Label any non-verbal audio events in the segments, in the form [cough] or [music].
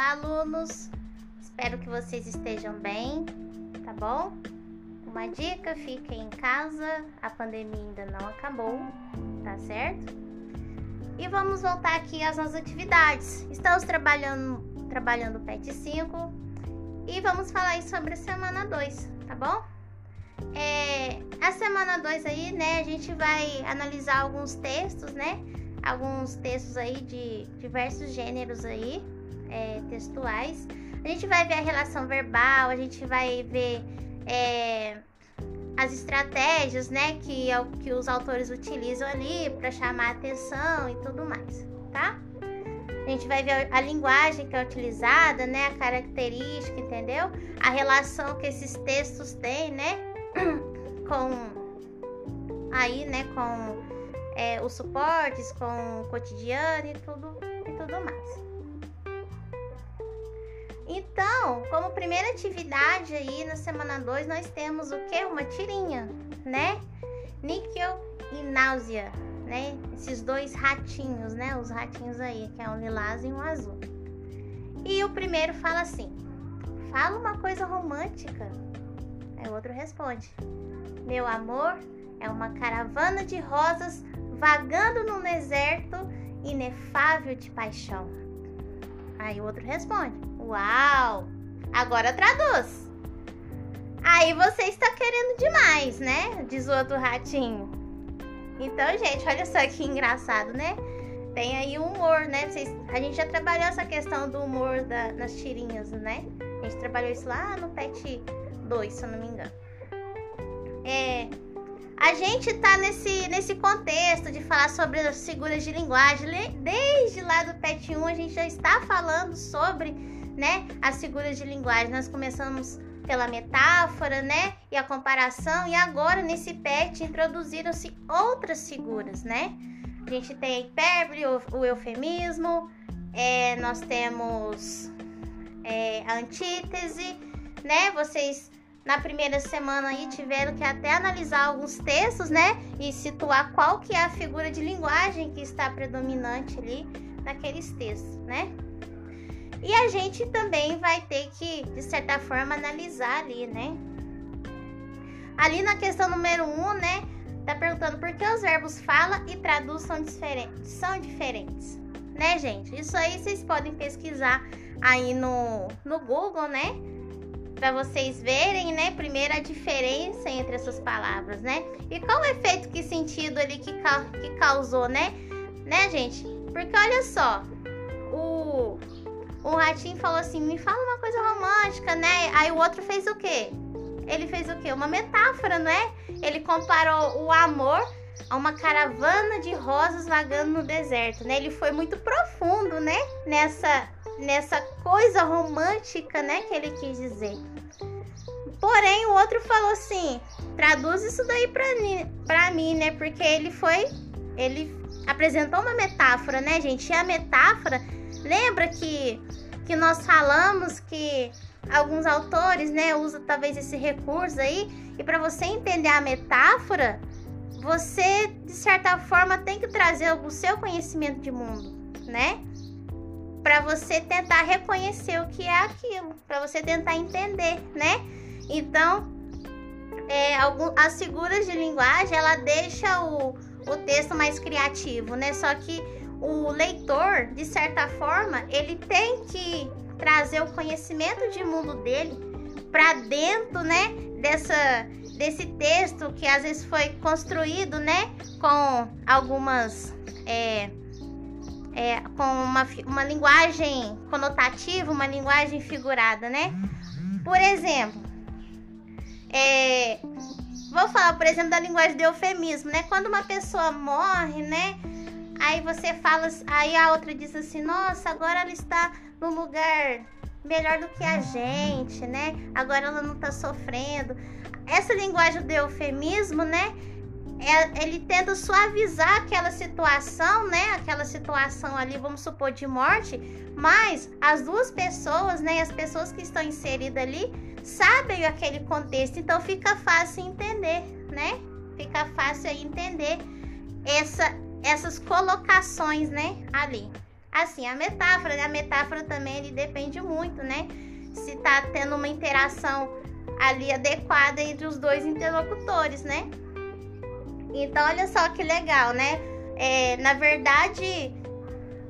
Olá, alunos. Espero que vocês estejam bem, tá bom? Uma dica, fiquem em casa, a pandemia ainda não acabou, tá certo? E vamos voltar aqui às nossas atividades. Estamos trabalhando, trabalhando o PET 5 e vamos falar sobre a semana 2, tá bom? É, a semana 2 aí, né, a gente vai analisar alguns textos, né? Alguns textos aí de diversos gêneros aí, é, textuais. A gente vai ver a relação verbal, a gente vai ver é, as estratégias, né, que, é que os autores utilizam ali para chamar atenção e tudo mais, tá? A gente vai ver a linguagem que é utilizada, né, a característica, entendeu? A relação que esses textos têm, né, [coughs] com aí, né, com é, os suportes, com o cotidiano e tudo e tudo mais. Então, como primeira atividade aí na semana 2, nós temos o que? Uma tirinha, né? Níquel e náusea, né? Esses dois ratinhos, né? Os ratinhos aí, que é um lilás e um azul. E o primeiro fala assim: Fala uma coisa romântica. Aí o outro responde: Meu amor é uma caravana de rosas vagando num deserto inefável de paixão. Aí o outro responde: Uau! Agora traduz. Aí você está querendo demais, né? Diz o outro ratinho. Então, gente, olha só que engraçado, né? Tem aí o humor, né? Vocês, a gente já trabalhou essa questão do humor da, nas tirinhas, né? A gente trabalhou isso lá no PET 2, se eu não me engano. É, a gente tá nesse, nesse contexto de falar sobre as figuras de linguagem. Desde lá do PET 1, a gente já está falando sobre né, as figuras de linguagem. Nós começamos pela metáfora, né, e a comparação, e agora nesse PET introduziram-se outras figuras, né? A gente tem a hipérbole, o, o eufemismo, é, nós temos é, a antítese, né? Vocês na primeira semana aí tiveram que até analisar alguns textos, né? E situar qual que é a figura de linguagem que está predominante ali naqueles textos, né? E a gente também vai ter que, de certa forma, analisar ali, né? Ali na questão número 1, um, né? Tá perguntando por que os verbos fala e traduz são diferentes. São diferentes, né, gente? Isso aí vocês podem pesquisar aí no, no Google, né? Para vocês verem, né? Primeiro a diferença entre essas palavras, né? E qual o efeito, que sentido ali que, que causou, né? Né, gente? Porque olha só, o o ratinho falou assim: me fala uma coisa romântica, né? Aí o outro fez o quê? Ele fez o quê? Uma metáfora, não é? Ele comparou o amor a uma caravana de rosas vagando no deserto, né? Ele foi muito profundo, né? Nessa, nessa coisa romântica, né? Que ele quis dizer. Porém, o outro falou assim: traduz isso daí pra, pra mim, né? Porque ele foi. Ele apresentou uma metáfora, né, gente? E a metáfora Lembra que, que nós falamos que alguns autores, né, usam talvez esse recurso aí, e para você entender a metáfora, você de certa forma tem que trazer o seu conhecimento de mundo, né? Para você tentar reconhecer o que é aquilo, para você tentar entender, né? Então, é, algum, as figuras de linguagem ela deixa o, o texto mais criativo, né? Só que o leitor, de certa forma, ele tem que trazer o conhecimento de mundo dele para dentro, né, dessa desse texto que às vezes foi construído, né, com algumas é, é, com uma, uma linguagem conotativa, uma linguagem figurada, né? Por exemplo, é, vou falar, por exemplo, da linguagem do eufemismo, né? Quando uma pessoa morre, né? Aí você fala, aí a outra diz assim: "Nossa, agora ela está no lugar melhor do que a gente, né? Agora ela não tá sofrendo". Essa linguagem do eufemismo, né? É, ele tenta suavizar aquela situação, né? Aquela situação ali, vamos supor, de morte, mas as duas pessoas, né? As pessoas que estão inseridas ali sabem aquele contexto, então fica fácil entender, né? Fica fácil entender essa essas colocações, né, ali. assim, a metáfora, né? A metáfora também ele depende muito, né? Se tá tendo uma interação ali adequada entre os dois interlocutores, né? Então, olha só que legal, né? É, na verdade,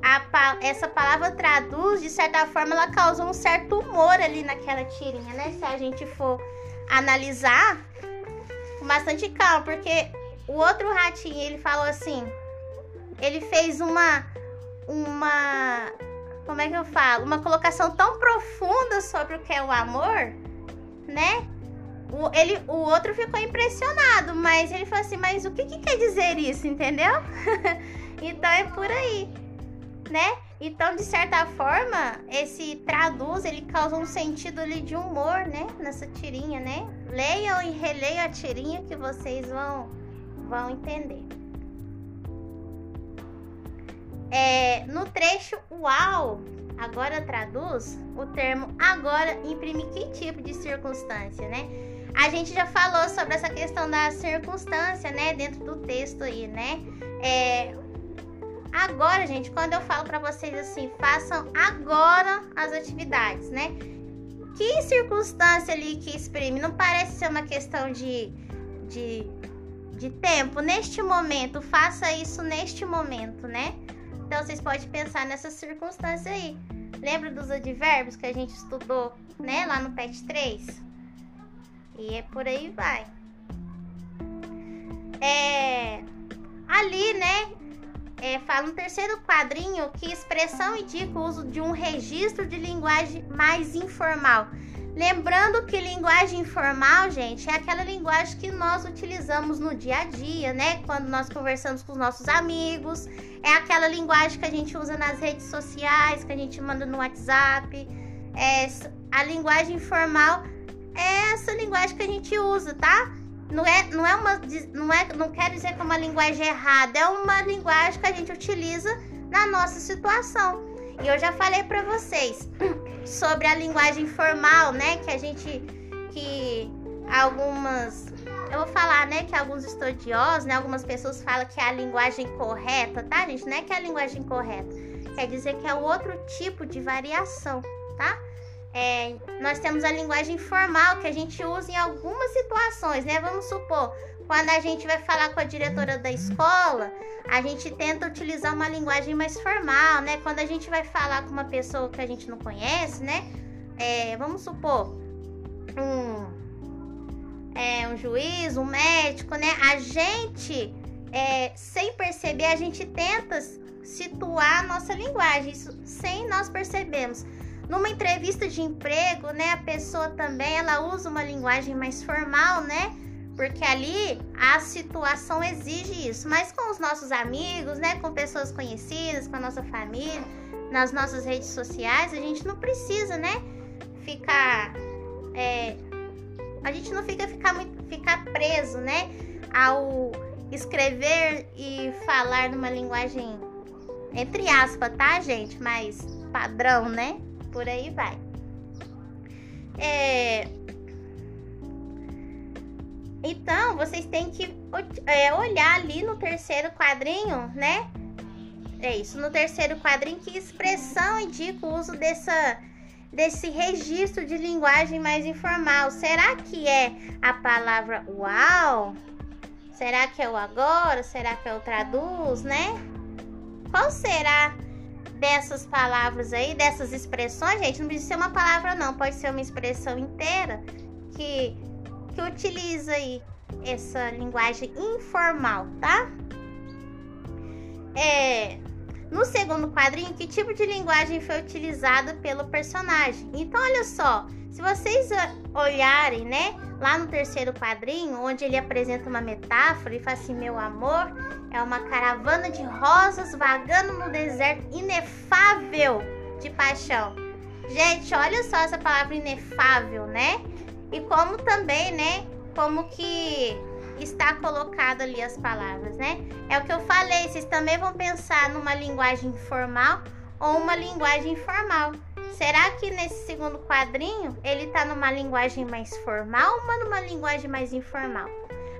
a, essa palavra traduz, de certa forma, ela causou um certo humor ali naquela tirinha, né? Se a gente for analisar com bastante calma, porque o outro ratinho, ele falou assim, ele fez uma uma como é que eu falo? Uma colocação tão profunda sobre o que é o amor, né? O, ele, o outro ficou impressionado, mas ele falou assim: Mas o que, que quer dizer isso, entendeu? [laughs] então é por aí, né? Então, de certa forma, esse traduz, ele causa um sentido ali de humor, né? Nessa tirinha, né? Leiam e releiam a tirinha que vocês vão, vão entender. É, no trecho uau, agora traduz o termo agora imprime que tipo de circunstância, né? A gente já falou sobre essa questão da circunstância, né, dentro do texto aí, né? É, agora, gente, quando eu falo para vocês assim, façam agora as atividades, né? Que circunstância ali que exprime? Não parece ser uma questão de, de, de tempo. Neste momento, faça isso neste momento, né? Então vocês podem pensar nessa circunstância aí. Lembra dos advérbios que a gente estudou, né, lá no PET 3? E é por aí vai. É, ali, né, é, fala no terceiro quadrinho que expressão indica o uso de um registro de linguagem mais informal. Lembrando que linguagem informal, gente, é aquela linguagem que nós utilizamos no dia a dia, né? Quando nós conversamos com os nossos amigos, é aquela linguagem que a gente usa nas redes sociais, que a gente manda no WhatsApp. É, a linguagem informal é essa linguagem que a gente usa, tá? Não é, não é uma, não é, não quer dizer que é uma linguagem errada, é uma linguagem que a gente utiliza na nossa situação. E eu já falei para vocês [clears throat] sobre a linguagem formal, né? Que a gente. Que algumas. Eu vou falar, né? Que alguns estudiosos, né? Algumas pessoas falam que é a linguagem correta, tá, gente? Não é que é a linguagem correta. Quer dizer que é outro tipo de variação, tá? É, nós temos a linguagem formal que a gente usa em algumas situações, né? Vamos supor, quando a gente vai falar com a diretora da escola, a gente tenta utilizar uma linguagem mais formal, né? Quando a gente vai falar com uma pessoa que a gente não conhece, né? É, vamos supor, um, é, um juiz, um médico, né? A gente, é, sem perceber, a gente tenta situar a nossa linguagem, isso sem nós percebermos. Numa entrevista de emprego, né, a pessoa também ela usa uma linguagem mais formal, né? porque ali a situação exige isso. Mas com os nossos amigos, né, com pessoas conhecidas, com a nossa família, nas nossas redes sociais, a gente não precisa, né, ficar, é, a gente não fica ficar muito, ficar preso, né, ao escrever e falar numa linguagem entre aspas, tá, gente, mas padrão, né? Por aí vai. É, então, vocês têm que é, olhar ali no terceiro quadrinho, né? É isso, no terceiro quadrinho, que expressão indica o uso dessa, desse registro de linguagem mais informal. Será que é a palavra uau? Será que é o agora? Será que é o traduz, né? Qual será dessas palavras aí, dessas expressões, gente? Não precisa ser uma palavra, não, pode ser uma expressão inteira que que utiliza aí essa linguagem informal, tá? É, no segundo quadrinho, que tipo de linguagem foi utilizada pelo personagem? Então, olha só, se vocês olharem, né, lá no terceiro quadrinho, onde ele apresenta uma metáfora e fala assim: Meu amor é uma caravana de rosas vagando no deserto inefável de paixão. Gente, olha só essa palavra inefável, né? E como também, né? Como que está colocado ali as palavras, né? É o que eu falei, vocês também vão pensar numa linguagem formal ou uma linguagem informal. Será que nesse segundo quadrinho ele está numa linguagem mais formal ou numa linguagem mais informal?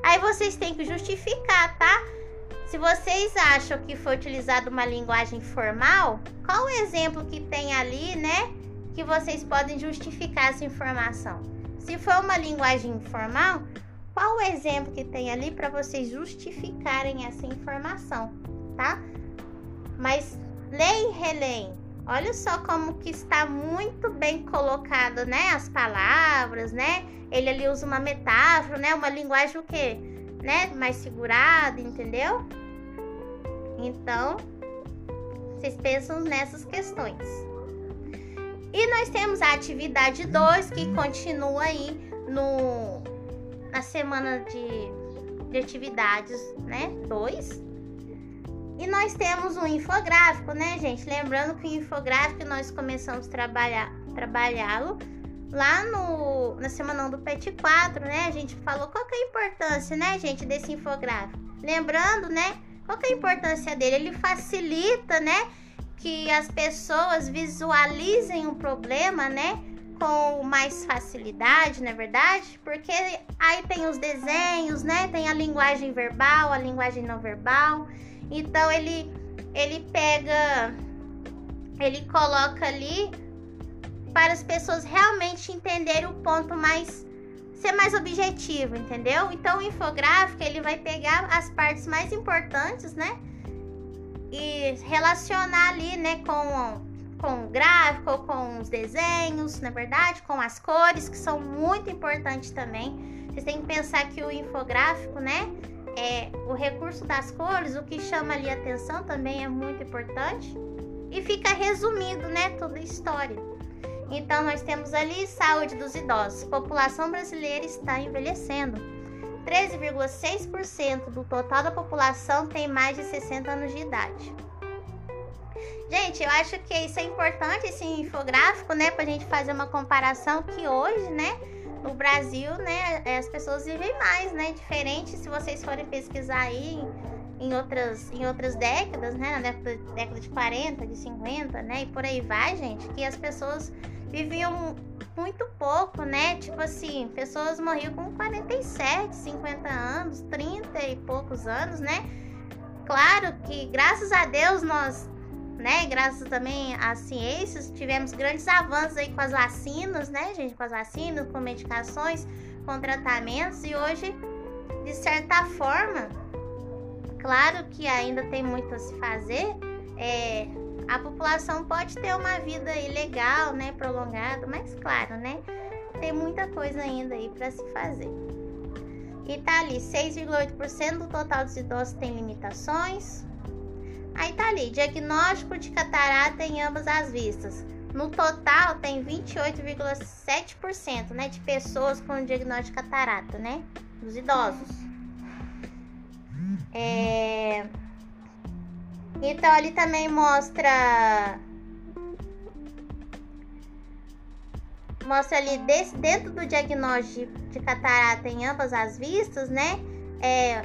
Aí vocês têm que justificar, tá? Se vocês acham que foi utilizado uma linguagem formal, qual o exemplo que tem ali, né? Que vocês podem justificar essa informação? Se for uma linguagem informal, qual o exemplo que tem ali para vocês justificarem essa informação, tá? Mas leia e. Olha só como que está muito bem colocado, né? As palavras, né? Ele ali usa uma metáfora, né? Uma linguagem o quê? Né? Mais segurada, entendeu? Então, vocês pensam nessas questões. E nós temos a atividade 2, que continua aí no, na semana de, de atividades, né? 2. E nós temos um infográfico, né, gente? Lembrando que o infográfico nós começamos a trabalhar, trabalhá-lo lá no, na semana do PET 4, né? A gente falou qual que é a importância, né, gente, desse infográfico. Lembrando, né, qual que é a importância dele? Ele facilita, né, que as pessoas visualizem o problema, né, com mais facilidade, não é verdade? Porque aí tem os desenhos, né? Tem a linguagem verbal, a linguagem não verbal. Então ele ele pega ele coloca ali para as pessoas realmente entenderem o ponto mais ser mais objetivo, entendeu? Então o infográfico ele vai pegar as partes mais importantes, né? E relacionar ali, né, com com o gráfico, com os desenhos, na verdade, com as cores que são muito importantes também. Vocês têm que pensar que o infográfico, né, é, o recurso das cores, o que chama ali atenção também é muito importante. E fica resumido, né, toda a história. Então, nós temos ali saúde dos idosos. População brasileira está envelhecendo. 13,6% do total da população tem mais de 60 anos de idade. Gente, eu acho que isso é importante, esse infográfico, né, pra gente fazer uma comparação que hoje, né, no Brasil, né, as pessoas vivem mais, né? Diferente se vocês forem pesquisar aí em outras, em outras décadas, né? Na década, década de 40, de 50, né? E por aí vai, gente, que as pessoas viviam muito pouco, né? Tipo assim, pessoas morriam com 47, 50 anos, 30 e poucos anos, né? Claro que, graças a Deus, nós né? Graças também às ciências, tivemos grandes avanços aí com as vacinas, né, gente? Com as vacinas, com medicações, com tratamentos e hoje, de certa forma, claro que ainda tem muito a se fazer, é, a população pode ter uma vida legal, né, prolongada, mas claro, né, tem muita coisa ainda aí para se fazer. E tá ali, 6,8% do total dos idosos tem limitações, Aí tá ali, diagnóstico de catarata em ambas as vistas. No total tem 28,7%, né, de pessoas com diagnóstico de catarata, né, dos idosos. É... Então ali também mostra mostra ali desse, dentro do diagnóstico de catarata em ambas as vistas, né, é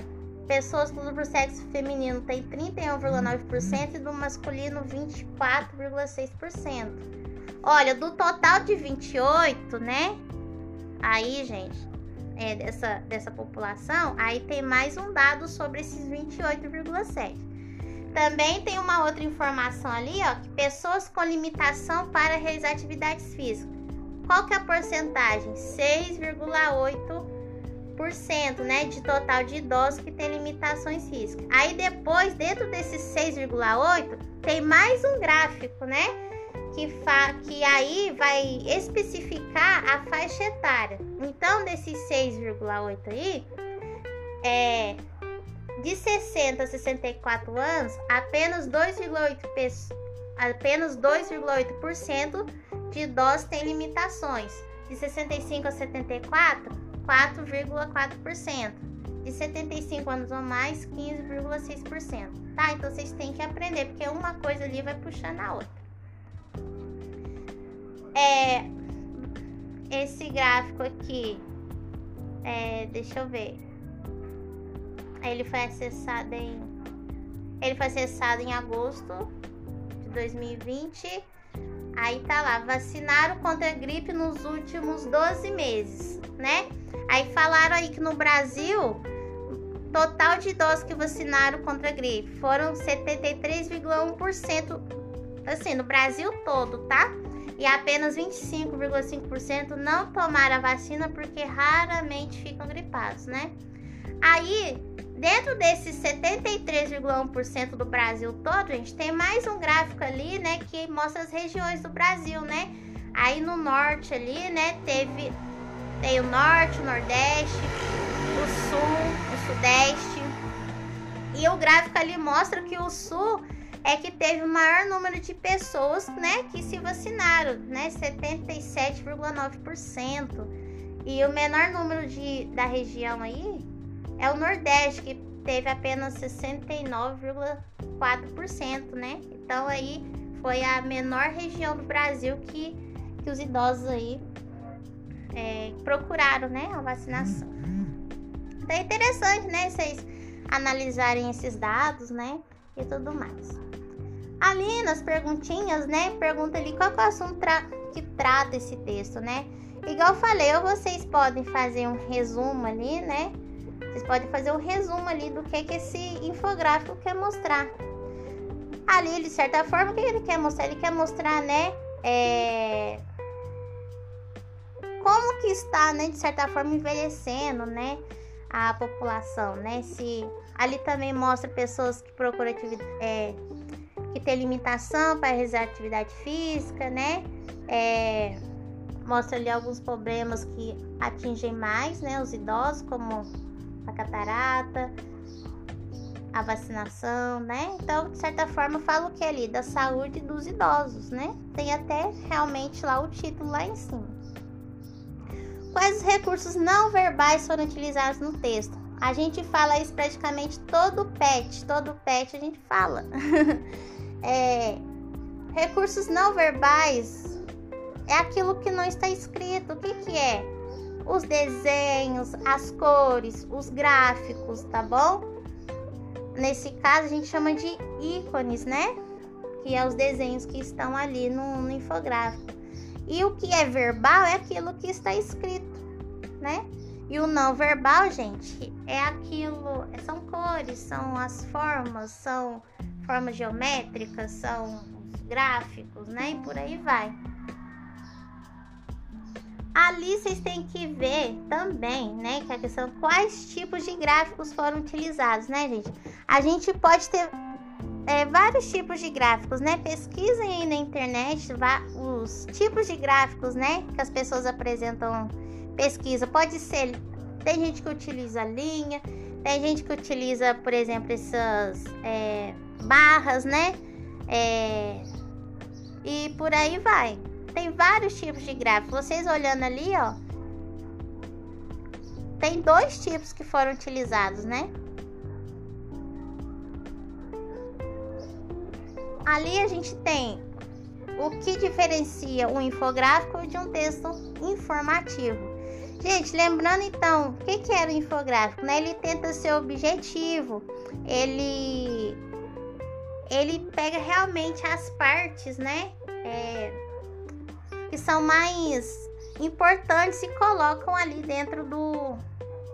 Pessoas do sexo feminino tem 31,9% e do masculino 24,6%. Olha, do total de 28, né? Aí, gente, é, dessa, dessa população, aí tem mais um dado sobre esses 28,7. Também tem uma outra informação ali, ó, que pessoas com limitação para realizar atividades físicas. Qual que é a porcentagem? 6,8% né, de total de idosos que tem limitações físicas. Aí depois, dentro desses 6,8, tem mais um gráfico, né? Que, fa que aí vai especificar a faixa etária. Então, desses 6,8 aí, é, de 60 a 64 anos, apenas 2,8% apenas 2,8% de idosos têm limitações. De 65 a 74, 4,4%. De 75 anos ou mais, 15,6%. Tá? Então vocês têm que aprender, porque uma coisa ali vai puxando a outra. É, esse gráfico aqui, é, deixa eu ver. Ele foi acessado em ele foi acessado em agosto de 2020 Aí tá lá, vacinaram contra a gripe nos últimos 12 meses, né? Aí falaram aí que no Brasil, total de idosos que vacinaram contra a gripe foram 73,1%, assim, no Brasil todo, tá? E apenas 25,5% não tomaram a vacina porque raramente ficam gripados, né? Aí, dentro desses 73,1% do Brasil todo, gente, tem mais um gráfico ali, né, que mostra as regiões do Brasil, né? Aí no norte ali, né, teve tem o norte, o nordeste, o sul, o sudeste. E o gráfico ali mostra que o sul é que teve o maior número de pessoas, né, que se vacinaram, né, 77,9%. E o menor número de da região aí é o Nordeste, que teve apenas 69,4%, né? Então aí foi a menor região do Brasil que, que os idosos aí é, procuraram, né, a vacinação. Então é interessante, né, vocês analisarem esses dados, né, e tudo mais. Ali nas perguntinhas, né, pergunta ali qual é o assunto tra que trata esse texto, né? Igual eu falei, ou vocês podem fazer um resumo ali, né, vocês podem fazer um resumo ali do que, que esse infográfico quer mostrar. Ali, de certa forma, o que ele quer mostrar? Ele quer mostrar, né? É... Como que está, né, de certa forma, envelhecendo, né? A população, né? Se ali também mostra pessoas que procuram atividade, é, que tem limitação para realizar atividade física, né? É, mostra ali alguns problemas que atingem mais, né? Os idosos, como a catarata, a vacinação, né? Então, de certa forma, fala o que ali? Da saúde dos idosos, né? Tem até realmente lá o título lá em cima. Quais os recursos não verbais foram utilizados no texto? A gente fala isso praticamente todo pet, todo pet a gente fala. [laughs] é, recursos não verbais é aquilo que não está escrito. O que, que é? Os desenhos, as cores, os gráficos, tá bom? Nesse caso a gente chama de ícones, né? Que é os desenhos que estão ali no, no infográfico. E o que é verbal é aquilo que está escrito, né? E o não verbal, gente, é aquilo, são cores, são as formas, são formas geométricas, são gráficos, né? E por aí vai. Ali vocês têm que ver também, né, que a questão quais tipos de gráficos foram utilizados, né, gente? A gente pode ter é, vários tipos de gráficos, né? Pesquisem aí na internet os tipos de gráficos, né, que as pessoas apresentam pesquisa. Pode ser, tem gente que utiliza linha, tem gente que utiliza, por exemplo, essas é, barras, né? É, e por aí vai tem vários tipos de gráfico. Vocês olhando ali, ó, tem dois tipos que foram utilizados, né? Ali a gente tem o que diferencia um infográfico de um texto informativo. Gente, lembrando então, o que, que era o infográfico? Né? Ele tenta ser objetivo, ele, ele pega realmente as partes, né? É, que são mais importantes e colocam ali dentro do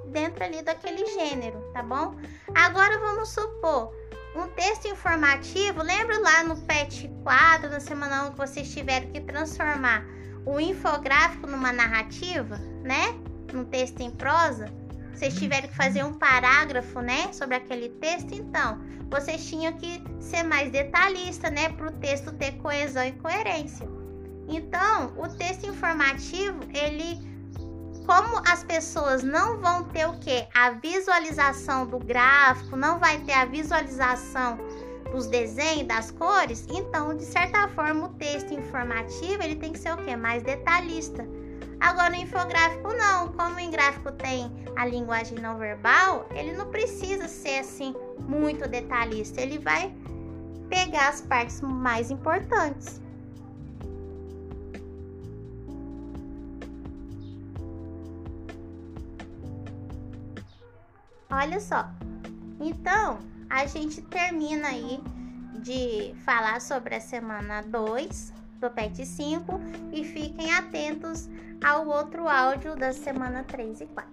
dentro ali daquele gênero, tá bom? Agora vamos supor um texto informativo, lembra lá no PET 4 na semana 1 que vocês tiveram que transformar o infográfico numa narrativa, né? Num texto em prosa? Vocês tiveram que fazer um parágrafo, né, sobre aquele texto, então, vocês tinham que ser mais detalhista, né, para o texto ter coesão e coerência. Então, o texto informativo, ele como as pessoas não vão ter o que? A visualização do gráfico, não vai ter a visualização dos desenhos, das cores, então, de certa forma, o texto informativo, ele tem que ser o que? Mais detalhista. Agora, o infográfico não, como o gráfico tem a linguagem não verbal, ele não precisa ser assim muito detalhista, ele vai pegar as partes mais importantes. Olha só. Então, a gente termina aí de falar sobre a semana 2 do PET 5 e fiquem atentos ao outro áudio da semana 3 e 4.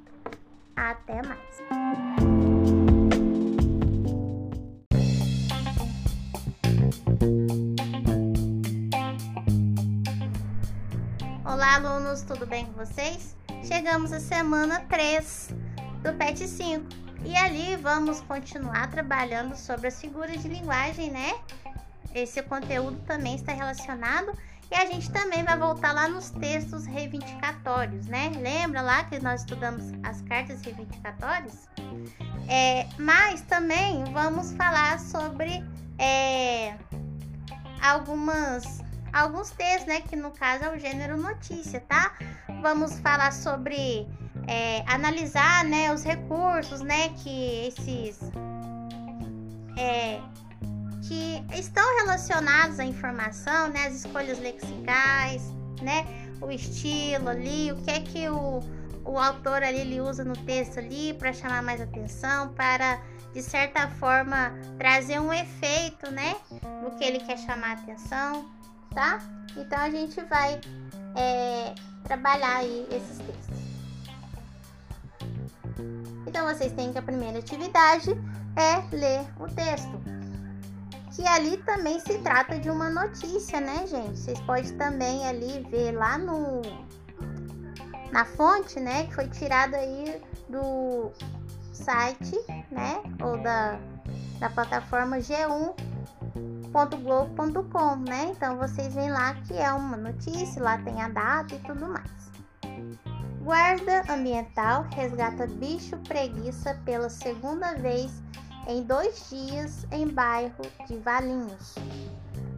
Até mais! Olá, alunos, tudo bem com vocês? Chegamos à semana 3 do PET 5 e ali vamos continuar trabalhando sobre as figuras de linguagem, né? Esse conteúdo também está relacionado e a gente também vai voltar lá nos textos reivindicatórios, né? Lembra lá que nós estudamos as cartas reivindicatórias? É, mas também vamos falar sobre é, algumas alguns textos, né? Que no caso é o gênero notícia, tá? Vamos falar sobre é, analisar, né? Os recursos, né? Que esses é, que estão relacionados à informação, né? As escolhas lexicais, né? O estilo ali, o que é que o, o autor ali ele usa no texto ali para chamar mais atenção, para de certa forma trazer um efeito, né? No que ele quer chamar atenção, tá? Então a gente vai é, trabalhar aí esses textos. Então vocês têm que a primeira atividade é ler o texto que ali também se trata de uma notícia, né, gente? Vocês podem também ali ver lá no na fonte, né, que foi tirada aí do site, né, ou da, da plataforma g1.globo.com, né? Então vocês veem lá que é uma notícia, lá tem a data e tudo mais. Guarda ambiental resgata bicho preguiça pela segunda vez em dois dias em bairro de Valinhos.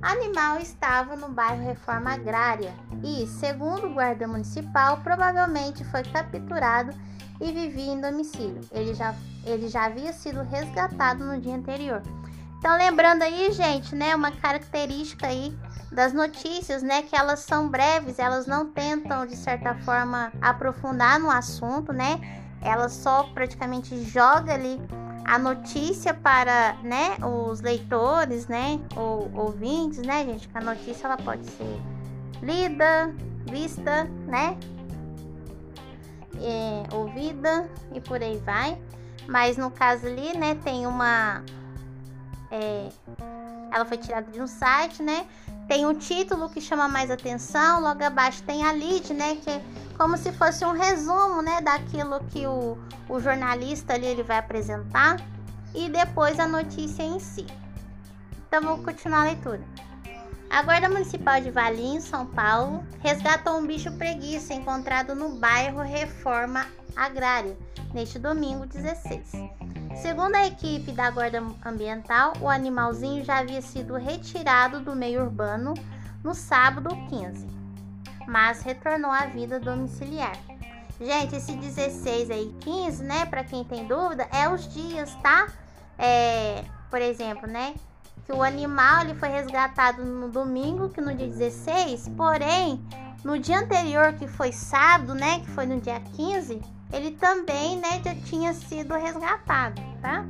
Animal estava no bairro Reforma Agrária e, segundo o guarda municipal, provavelmente foi capturado e vivia em domicílio. Ele já, ele já havia sido resgatado no dia anterior. Então, lembrando aí, gente, né, uma característica aí das notícias, né, que elas são breves, elas não tentam de certa forma aprofundar no assunto, né? Ela só praticamente joga ali a notícia para, né, os leitores, né, ou ouvintes, né, gente, que a notícia ela pode ser lida, vista, né, é, ouvida e por aí vai. Mas no caso ali, né, tem uma, é, ela foi tirada de um site, né, tem um título que chama mais atenção, logo abaixo tem a lead, né, que é como se fosse um resumo, né, daquilo que o, o jornalista ali ele vai apresentar e depois a notícia em si. Então vou continuar a leitura. A Guarda Municipal de Valinhos, São Paulo, resgatou um bicho preguiça encontrado no bairro Reforma Agrária neste domingo 16. Segundo a equipe da Guarda Ambiental, o animalzinho já havia sido retirado do meio urbano no sábado 15 mas retornou à vida domiciliar. Gente, esse 16 aí, 15, né? Para quem tem dúvida, é os dias, tá? É, por exemplo, né? Que o animal ele foi resgatado no domingo, que no dia 16, porém, no dia anterior, que foi sábado, né? Que foi no dia 15, ele também, né, já tinha sido resgatado, tá?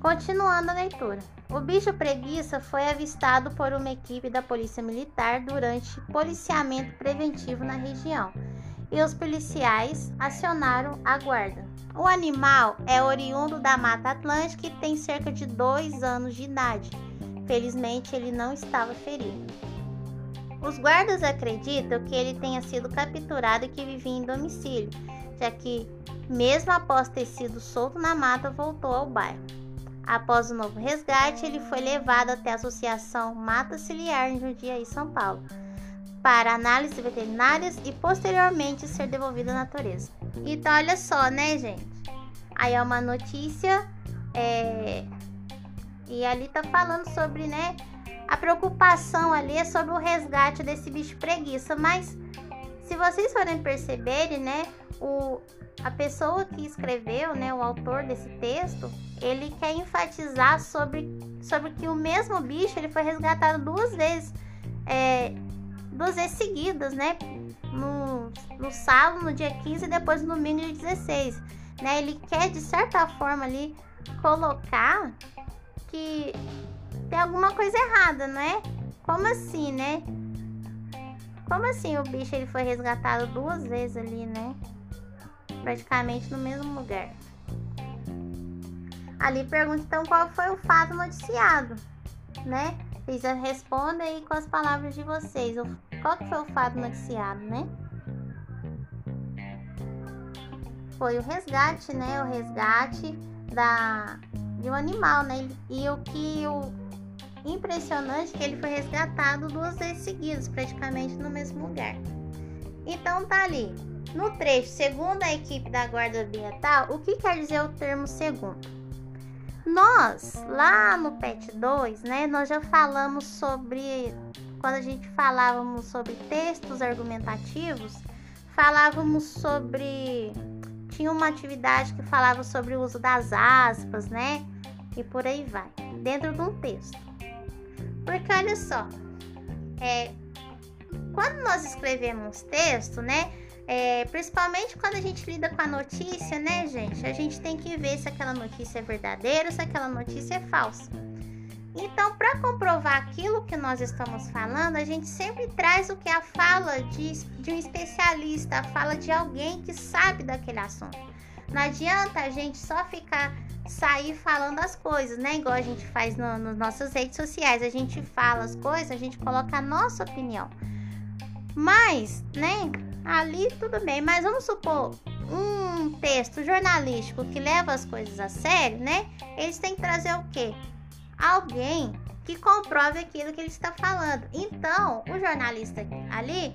Continuando a leitura. O bicho preguiça foi avistado por uma equipe da Polícia Militar durante policiamento preventivo na região e os policiais acionaram a guarda. O animal é oriundo da Mata Atlântica e tem cerca de dois anos de idade. Felizmente, ele não estava ferido. Os guardas acreditam que ele tenha sido capturado e que vivia em domicílio, já que, mesmo após ter sido solto na mata, voltou ao bairro. Após o novo resgate, ele foi levado até a Associação Mata Ciliar em Jundiaí, São Paulo, para análises veterinárias e posteriormente ser devolvido à natureza. Então, olha só, né, gente? Aí é uma notícia é... e ali tá falando sobre, né, a preocupação ali é sobre o resgate desse bicho preguiça, mas se vocês forem perceberem, né, o, a pessoa que escreveu, né, o autor desse texto, ele quer enfatizar sobre, sobre que o mesmo bicho ele foi resgatado duas vezes, é, duas vezes seguidas, né? No, no sábado, no dia 15 e depois no domingo, dia 16. Né? Ele quer, de certa forma, ali colocar que tem alguma coisa errada, não é? Como assim, né? Como assim o bicho ele foi resgatado duas vezes ali, né? Praticamente no mesmo lugar. Ali pergunta então qual foi o fato noticiado, né? Vocês respondem aí com as palavras de vocês. Qual que foi o fato noticiado, né? Foi o resgate, né? O resgate da, de um animal, né? E o que o impressionante é que ele foi resgatado duas vezes seguidas, praticamente no mesmo lugar. Então tá ali. No trecho, segundo a equipe da Guarda Ambiental, o que quer dizer o termo segundo? Nós, lá no PET 2, né, nós já falamos sobre quando a gente falávamos sobre textos argumentativos, falávamos sobre tinha uma atividade que falava sobre o uso das aspas, né? E por aí vai, dentro de um texto. Porque olha só, é, quando nós escrevemos texto, né? É, principalmente quando a gente lida com a notícia, né, gente? A gente tem que ver se aquela notícia é verdadeira ou se aquela notícia é falsa. Então, para comprovar aquilo que nós estamos falando, a gente sempre traz o que é a fala de, de um especialista, a fala de alguém que sabe daquele assunto. Não adianta a gente só ficar sair falando as coisas, né? Igual a gente faz no, nas nossas redes sociais. A gente fala as coisas, a gente coloca a nossa opinião. Mas, né? Ali tudo bem, mas vamos supor um texto jornalístico que leva as coisas a sério, né? Eles têm que trazer o quê? Alguém que comprove aquilo que ele está falando. Então, o jornalista ali,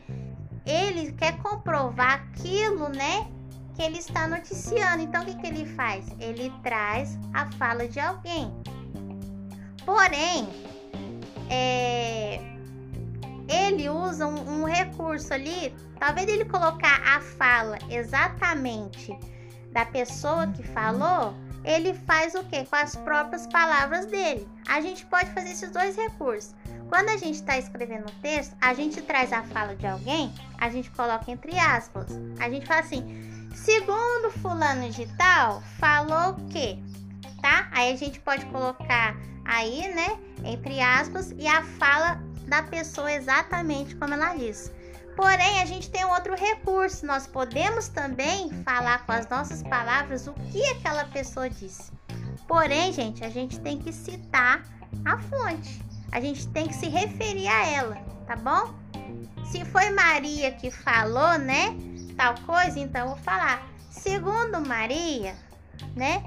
ele quer comprovar aquilo, né, que ele está noticiando. Então, o que, que ele faz? Ele traz a fala de alguém. Porém, é, ele usa um, um recurso ali, talvez ele colocar a fala exatamente da pessoa que falou, ele faz o que? Com as próprias palavras dele. A gente pode fazer esses dois recursos. Quando a gente está escrevendo um texto, a gente traz a fala de alguém, a gente coloca entre aspas. A gente fala assim: segundo fulano de tal, falou que, tá? Aí a gente pode colocar aí, né, entre aspas, e a fala da pessoa exatamente como ela disse. Porém, a gente tem um outro recurso. Nós podemos também falar com as nossas palavras o que aquela pessoa disse. Porém, gente, a gente tem que citar a fonte. A gente tem que se referir a ela, tá bom? Se foi Maria que falou, né, tal coisa, então eu vou falar. Segundo Maria, né,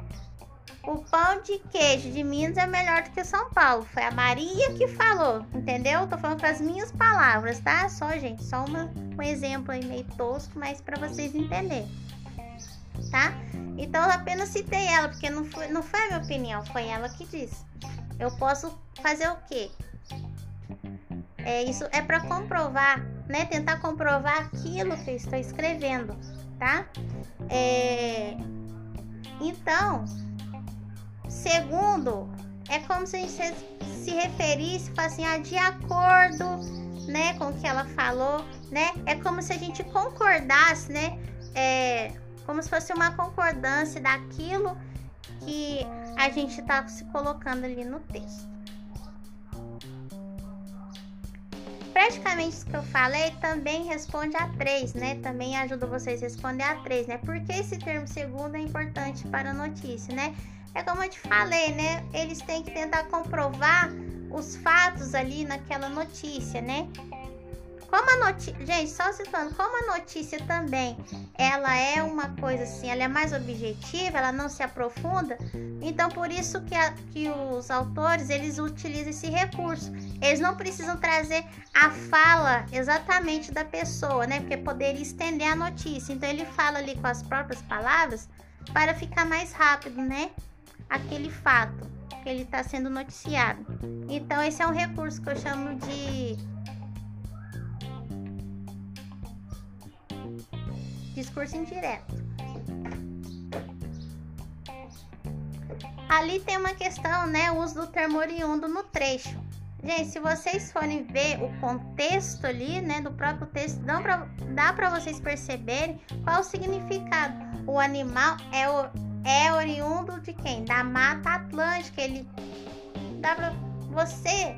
o pão de queijo de Minas é melhor do que São Paulo. Foi a Maria que falou, entendeu? Tô falando com as minhas palavras, tá? Só, gente, só uma, um exemplo aí meio tosco, mas para vocês entenderem, tá? Então eu apenas citei ela, porque não foi, não foi a minha opinião, foi ela que disse. Eu posso fazer o quê? É, isso é para comprovar, né? Tentar comprovar aquilo que eu estou escrevendo, tá? É, então, Segundo, é como se a gente se referisse, assim, ah, de acordo, né, com o que ela falou, né? É como se a gente concordasse, né? É, como se fosse uma concordância daquilo que a gente está se colocando ali no texto. Praticamente isso que eu falei também responde a três, né? Também ajuda vocês a responder a três, né? Porque esse termo segundo é importante para a notícia, né? É como eu te falei, né? Eles têm que tentar comprovar os fatos ali naquela notícia, né? Como a notícia, gente, só citando, como a notícia também, ela é uma coisa assim, ela é mais objetiva, ela não se aprofunda, então por isso que, a, que os autores, eles utilizam esse recurso. Eles não precisam trazer a fala exatamente da pessoa, né? Porque poderia estender a notícia. Então ele fala ali com as próprias palavras para ficar mais rápido, né? Aquele fato que ele está sendo noticiado. Então, esse é um recurso que eu chamo de discurso indireto. Ali tem uma questão, né? O uso do termo oriundo no trecho. Gente, se vocês forem ver o contexto ali, né, do próprio texto, dá para vocês perceberem qual o significado. O animal é o é oriundo de quem? Da Mata Atlântica. Ele dá pra você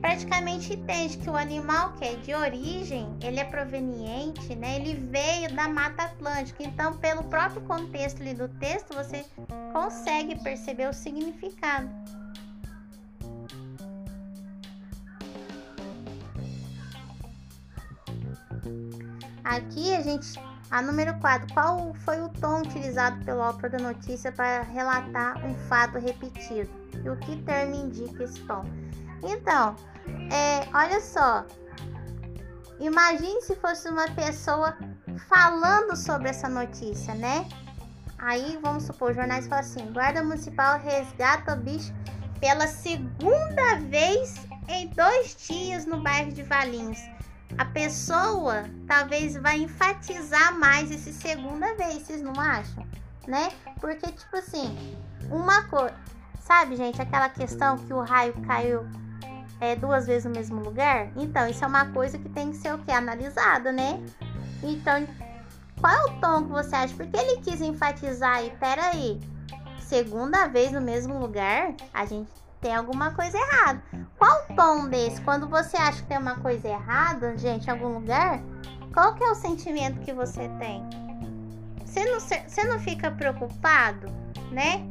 praticamente entende que o animal que é de origem, ele é proveniente, né? Ele veio da Mata Atlântica. Então, pelo próprio contexto ali do texto, você consegue perceber o significado. Aqui a gente A número 4. Qual foi o tom utilizado pelo autor da notícia para relatar um fato repetido? E o que termo indica esse tom? Então, é, olha só. Imagine se fosse uma pessoa falando sobre essa notícia, né? Aí, vamos supor, jornais falam assim: Guarda Municipal resgata o bicho pela segunda vez em dois dias no bairro de Valinhos. A pessoa talvez vai enfatizar mais esse segunda vez, vocês não acham? Né? Porque, tipo assim, uma coisa. Sabe, gente, aquela questão que o raio caiu é, duas vezes no mesmo lugar? Então, isso é uma coisa que tem que ser o que? Analisada, né? Então, qual é o tom que você acha? Porque ele quis enfatizar aí, peraí, segunda vez no mesmo lugar, a gente tem alguma coisa errada. Qual o tom desse? Quando você acha que tem uma coisa errada, gente, em algum lugar, qual que é o sentimento que você tem? Você não, você não fica preocupado, né?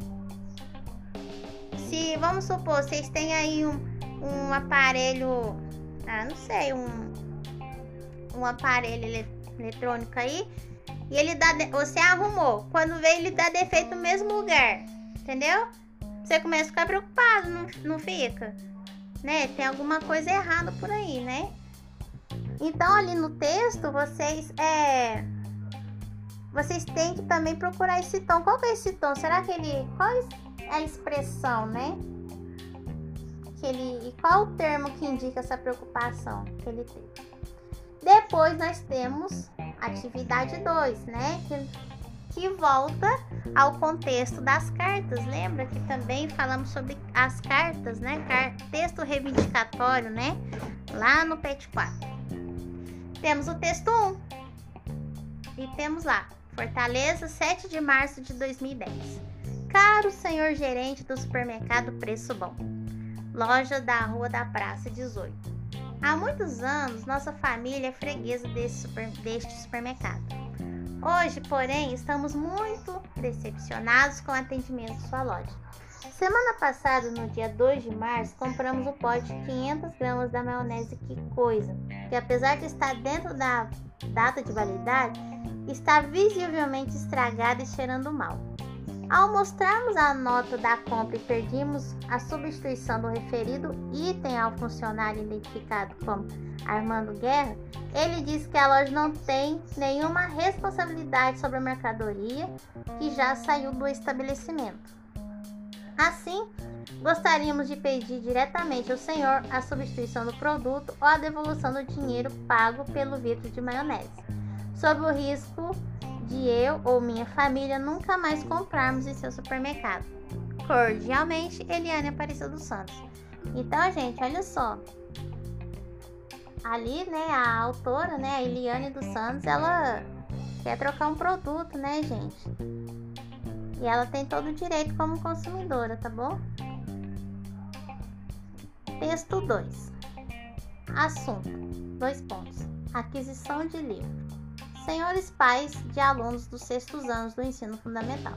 Se, vamos supor, vocês têm aí um, um aparelho, ah, não sei, um, um aparelho eletrônico aí, e ele dá, você arrumou. Quando vê, ele dá defeito no mesmo lugar, entendeu? Você começa a ficar preocupado, não, não fica? Né? Tem alguma coisa errada por aí, né? Então ali no texto vocês é vocês têm que também procurar esse tom. Qual que é esse tom? Será que ele qual é a expressão, né? Que ele e qual o termo que indica essa preocupação que ele tem? Depois nós temos atividade 2, né? Que que volta ao contexto das cartas. Lembra que também falamos sobre as cartas, né? Texto reivindicatório, né? Lá no PET 4. Temos o texto 1. E temos lá, Fortaleza, 7 de março de 2010. Caro senhor gerente do supermercado Preço Bom, loja da Rua da Praça 18. Há muitos anos, nossa família é freguesa super, deste supermercado. Hoje, porém, estamos muito decepcionados com o atendimento de sua loja. Semana passada, no dia 2 de março, compramos o pote de 500 gramas da maionese Que Coisa, que apesar de estar dentro da data de validade, está visivelmente estragada e cheirando mal. Ao mostrarmos a nota da compra e perdemos a substituição do referido item ao funcionário identificado como Armando Guerra, ele disse que a loja não tem nenhuma responsabilidade sobre a mercadoria que já saiu do estabelecimento. Assim, gostaríamos de pedir diretamente ao senhor a substituição do produto ou a devolução do dinheiro pago pelo vidro de maionese, sob o risco de eu ou minha família nunca mais comprarmos em seu supermercado. Cordialmente, Eliane Aparecida dos Santos. Então, gente, olha só. Ali, né, a autora, né, a Eliane dos Santos, ela quer trocar um produto, né, gente? E ela tem todo o direito como consumidora, tá bom? Texto 2. Assunto. Dois pontos. Aquisição de livro senhores pais de alunos dos sextos anos do ensino fundamental.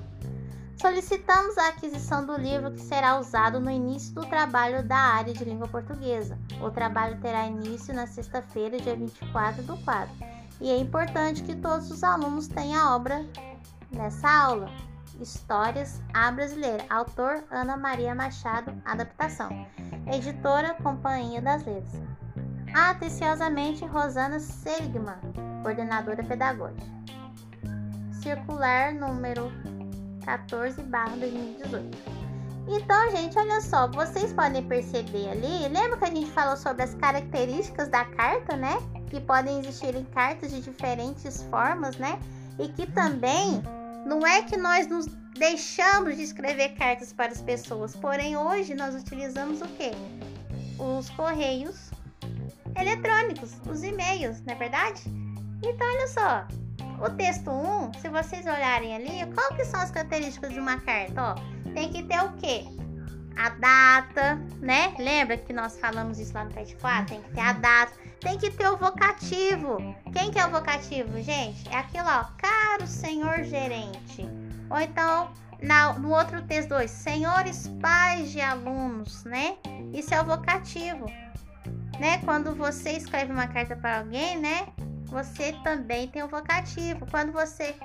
Solicitamos a aquisição do livro que será usado no início do trabalho da área de língua portuguesa. O trabalho terá início na sexta-feira, dia 24 do 4, e é importante que todos os alunos tenham a obra nessa aula. Histórias A Brasileira, autor Ana Maria Machado, adaptação. Editora Companhia das Letras. Atenciosamente, Rosana Seligman, coordenadora pedagógica. Circular número 14 2018. Então, gente, olha só, vocês podem perceber ali, lembra que a gente falou sobre as características da carta, né? Que podem existir em cartas de diferentes formas, né? E que também não é que nós nos deixamos de escrever cartas para as pessoas, porém hoje nós utilizamos o quê? Os correios eletrônicos, os e-mails, não é verdade? Então, olha só, o texto 1, se vocês olharem ali, qual que são as características de uma carta? Ó, tem que ter o quê? A data, né? Lembra que nós falamos isso lá no pet 4? Tem que ter a data, tem que ter o vocativo. Quem que é o vocativo, gente? É aquilo, ó, caro senhor gerente. Ou então, na, no outro texto 2, senhores pais de alunos, né? Isso é o vocativo né? Quando você escreve uma carta para alguém, né? Você também tem o vocativo. Quando você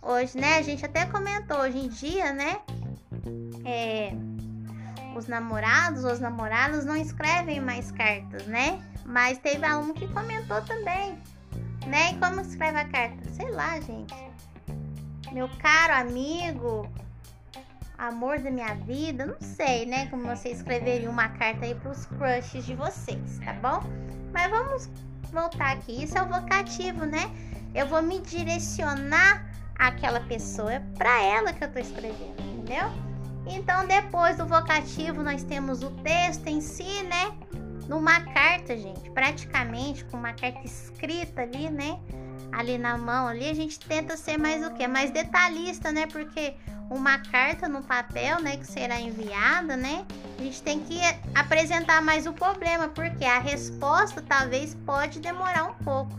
hoje, né, a gente até comentou hoje em dia, né, é, os namorados, os namorados não escrevem mais cartas, né? Mas teve aluno que comentou também, né? E como escreve a carta? Sei lá, gente. Meu caro amigo, amor da minha vida, não sei, né? Como você escreveria uma carta aí pros crushes de vocês, tá bom? Mas vamos voltar aqui. Isso é o vocativo, né? Eu vou me direcionar àquela pessoa, é para ela que eu tô escrevendo, entendeu? Então, depois do vocativo, nós temos o texto em si, né? Numa carta, gente, praticamente com uma carta escrita ali, né? Ali na mão, ali a gente tenta ser mais o quê? Mais detalhista, né? Porque uma carta no papel, né, que será enviada, né? A gente tem que apresentar mais o problema, porque a resposta talvez pode demorar um pouco.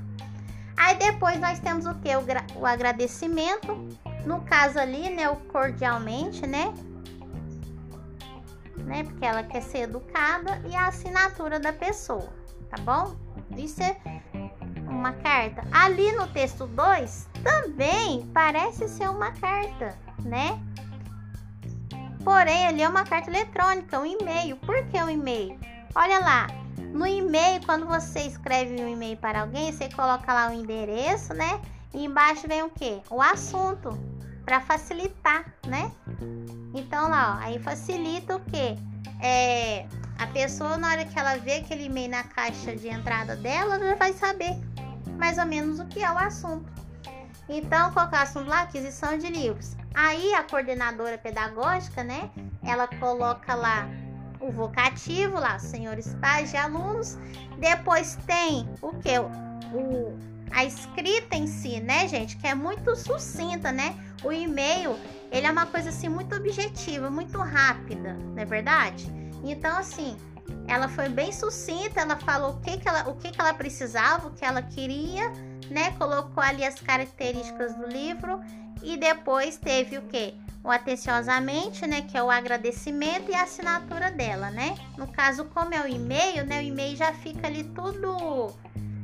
Aí depois nós temos o que? O, o agradecimento, no caso ali, né, o cordialmente, né? Né? Porque ela quer ser educada e a assinatura da pessoa, tá bom? Isso é uma carta. Ali no texto 2 também parece ser uma carta, né? Porém, ali é uma carta eletrônica, um e-mail. Por que um e-mail? Olha lá, no e-mail, quando você escreve um e-mail para alguém, você coloca lá o endereço, né? E embaixo vem o que? O assunto, para facilitar, né? Então lá, ó, aí facilita o que? É, a pessoa, na hora que ela vê aquele e-mail na caixa de entrada dela, já vai saber mais ou menos o que é o assunto. Então, colocar é assunto lá, aquisição de livros. Aí a coordenadora pedagógica, né? Ela coloca lá o vocativo lá, senhores pais de alunos. Depois tem o que? O, a escrita em si, né, gente? Que é muito sucinta, né? O e-mail, ele é uma coisa assim muito objetiva, muito rápida, não é verdade? Então, assim, ela foi bem sucinta, ela falou o que, que, ela, o que, que ela precisava, o que ela queria, né? Colocou ali as características do livro e depois teve o que? O atenciosamente, né? Que é o agradecimento e a assinatura dela, né? No caso, como é o e-mail, né? O e-mail já fica ali tudo,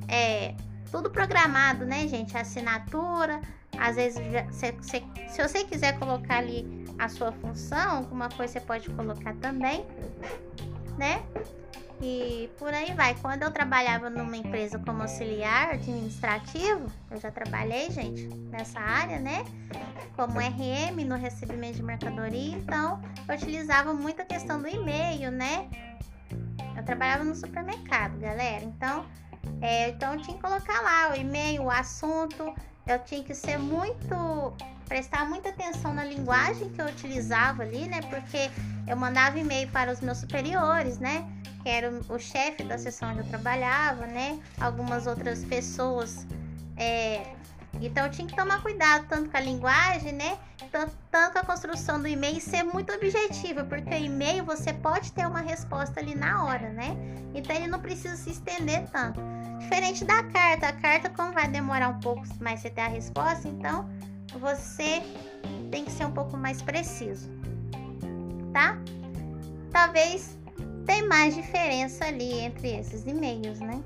é, tudo programado, né, gente? A assinatura, às vezes, se, se, se você quiser colocar ali a sua função, alguma coisa você pode colocar também, né? E por aí vai. Quando eu trabalhava numa empresa como auxiliar administrativo, eu já trabalhei, gente, nessa área, né? Como RM no recebimento de mercadoria, então eu utilizava muito a questão do e-mail, né? Eu trabalhava no supermercado, galera. Então, é, então tinha que colocar lá o e-mail, o assunto. Eu tinha que ser muito. prestar muita atenção na linguagem que eu utilizava ali, né? Porque eu mandava e-mail para os meus superiores, né? que era o chefe da seção onde eu trabalhava, né? Algumas outras pessoas. É... Então eu tinha que tomar cuidado tanto com a linguagem, né? Tanto, tanto a construção do e-mail ser muito objetiva, porque o e-mail você pode ter uma resposta ali na hora, né? Então ele não precisa se estender tanto. Diferente da carta, a carta, como vai demorar um pouco mais você ter a resposta, então você tem que ser um pouco mais preciso, tá? Talvez tem mais diferença ali entre esses e-mails, né?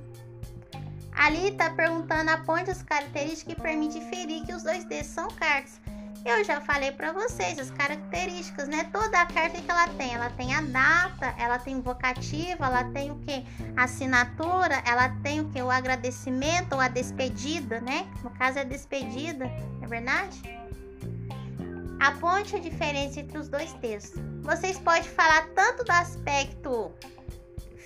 Ali tá perguntando aponte as características que permite inferir que os dois D são cartas. Eu já falei para vocês as características, né? Toda a carta que ela tem, ela tem a data, ela tem vocativo, ela tem o que? Assinatura, ela tem o que? O agradecimento ou a despedida, né? No caso é a despedida, é verdade? Aponte a diferença entre os dois textos. Vocês podem falar tanto do aspecto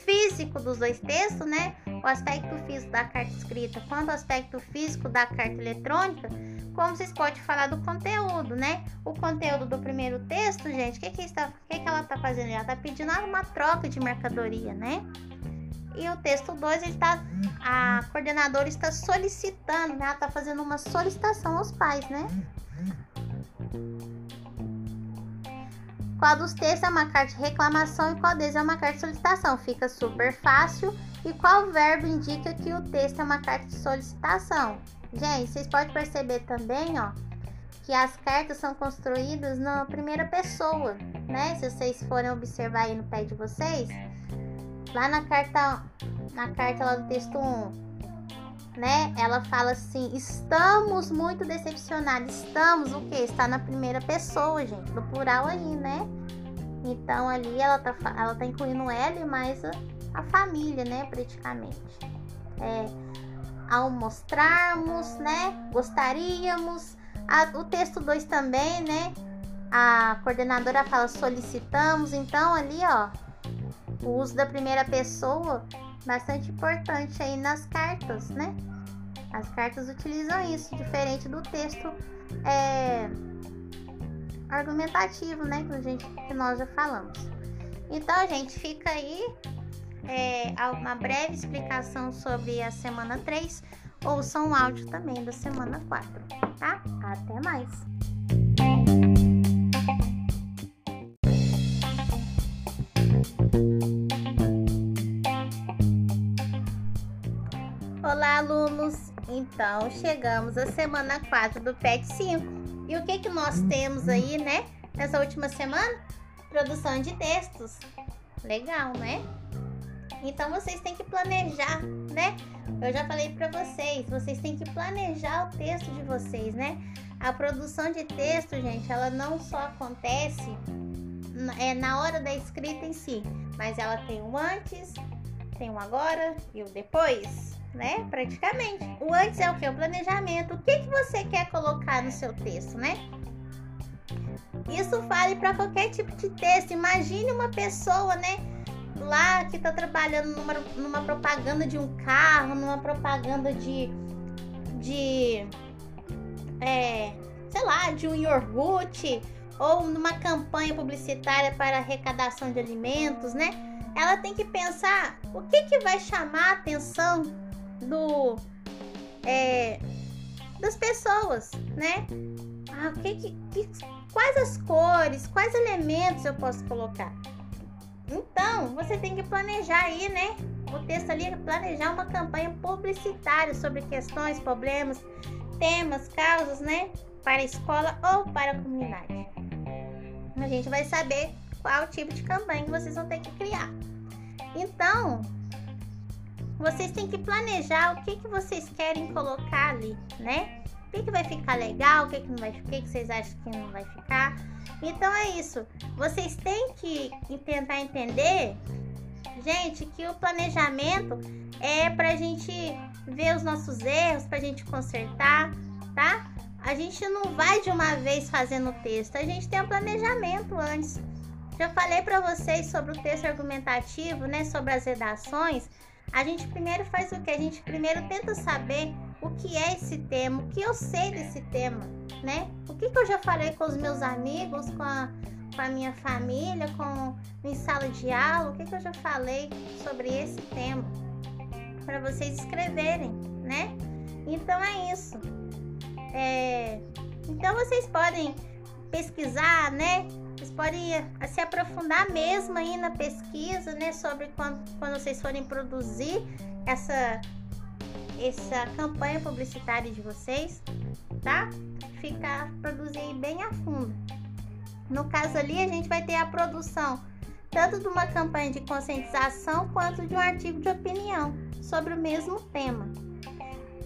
físico dos dois textos, né? O aspecto físico da carta escrita, quanto o aspecto físico da carta eletrônica, como vocês podem falar do conteúdo, né? O conteúdo do primeiro texto, gente, o que, que, está, que, que ela está fazendo? Ela está pedindo uma troca de mercadoria, né? E o texto 2, ele tá, a coordenadora está solicitando, né? Ela está fazendo uma solicitação aos pais, né? Qual dos textos é uma carta de reclamação e qual deles é uma carta de solicitação? Fica super fácil. E qual verbo indica que o texto é uma carta de solicitação? Gente, vocês podem perceber também, ó, que as cartas são construídas na primeira pessoa, né? Se vocês forem observar aí no pé de vocês, lá na carta, na carta lá do texto 1, né? Ela fala assim: estamos muito decepcionados. Estamos o que? Está na primeira pessoa, gente, no plural aí, né? Então ali ela tá, ela tá incluindo ela e mais a, a família, né? Praticamente. É, ao mostrarmos, né? Gostaríamos. A, o texto 2 também, né? A coordenadora fala solicitamos. Então ali, ó, o uso da primeira pessoa bastante importante aí nas cartas, né? As cartas utilizam isso, diferente do texto é, argumentativo, né? Que, gente, que nós já falamos. Então, gente, fica aí é, uma breve explicação sobre a semana 3. Ouçam o áudio também da semana 4, tá? Até mais! Olá, alunos! Então, chegamos à semana 4 do PET 5. E o que, que nós temos aí, né? Nessa última semana? Produção de textos. Legal, né? Então, vocês têm que planejar, né? Eu já falei para vocês, vocês têm que planejar o texto de vocês, né? A produção de texto, gente, ela não só acontece é, na hora da escrita em si, mas ela tem o antes, tem o agora e o depois né? Praticamente. O antes é o que? O planejamento. O que, que você quer colocar no seu texto, né? Isso vale para qualquer tipo de texto. Imagine uma pessoa, né? Lá que está trabalhando numa, numa propaganda de um carro, numa propaganda de. de. É, sei lá, de um iogurte ou numa campanha publicitária para arrecadação de alimentos, né? Ela tem que pensar o que, que vai chamar a atenção do é, das pessoas, né? Ah, que, que, quais as cores, quais elementos eu posso colocar? Então, você tem que planejar aí, né? O texto ali é planejar uma campanha publicitária sobre questões, problemas, temas, causas, né? Para a escola ou para a comunidade. A gente vai saber qual tipo de campanha que vocês vão ter que criar. Então, vocês têm que planejar o que, que vocês querem colocar ali, né? O que, que vai ficar legal, o que, que não vai o que, que vocês acham que não vai ficar. Então é isso. Vocês têm que tentar entender, gente, que o planejamento é pra gente ver os nossos erros, pra gente consertar, tá? A gente não vai de uma vez fazendo o texto, a gente tem um planejamento antes. Já falei para vocês sobre o texto argumentativo, né, sobre as redações a gente primeiro faz o que? A gente primeiro tenta saber o que é esse tema, o que eu sei desse tema, né? O que, que eu já falei com os meus amigos, com a, com a minha família, com em sala de aula, o que, que eu já falei sobre esse tema, para vocês escreverem, né? Então é isso. É, então vocês podem pesquisar, né? Podem eh, se aprofundar mesmo aí na pesquisa, né? Sobre quando, quando vocês forem produzir essa, essa campanha publicitária de vocês, tá? Ficar, produzir bem a fundo. No caso ali, a gente vai ter a produção tanto de uma campanha de conscientização quanto de um artigo de opinião sobre o mesmo tema.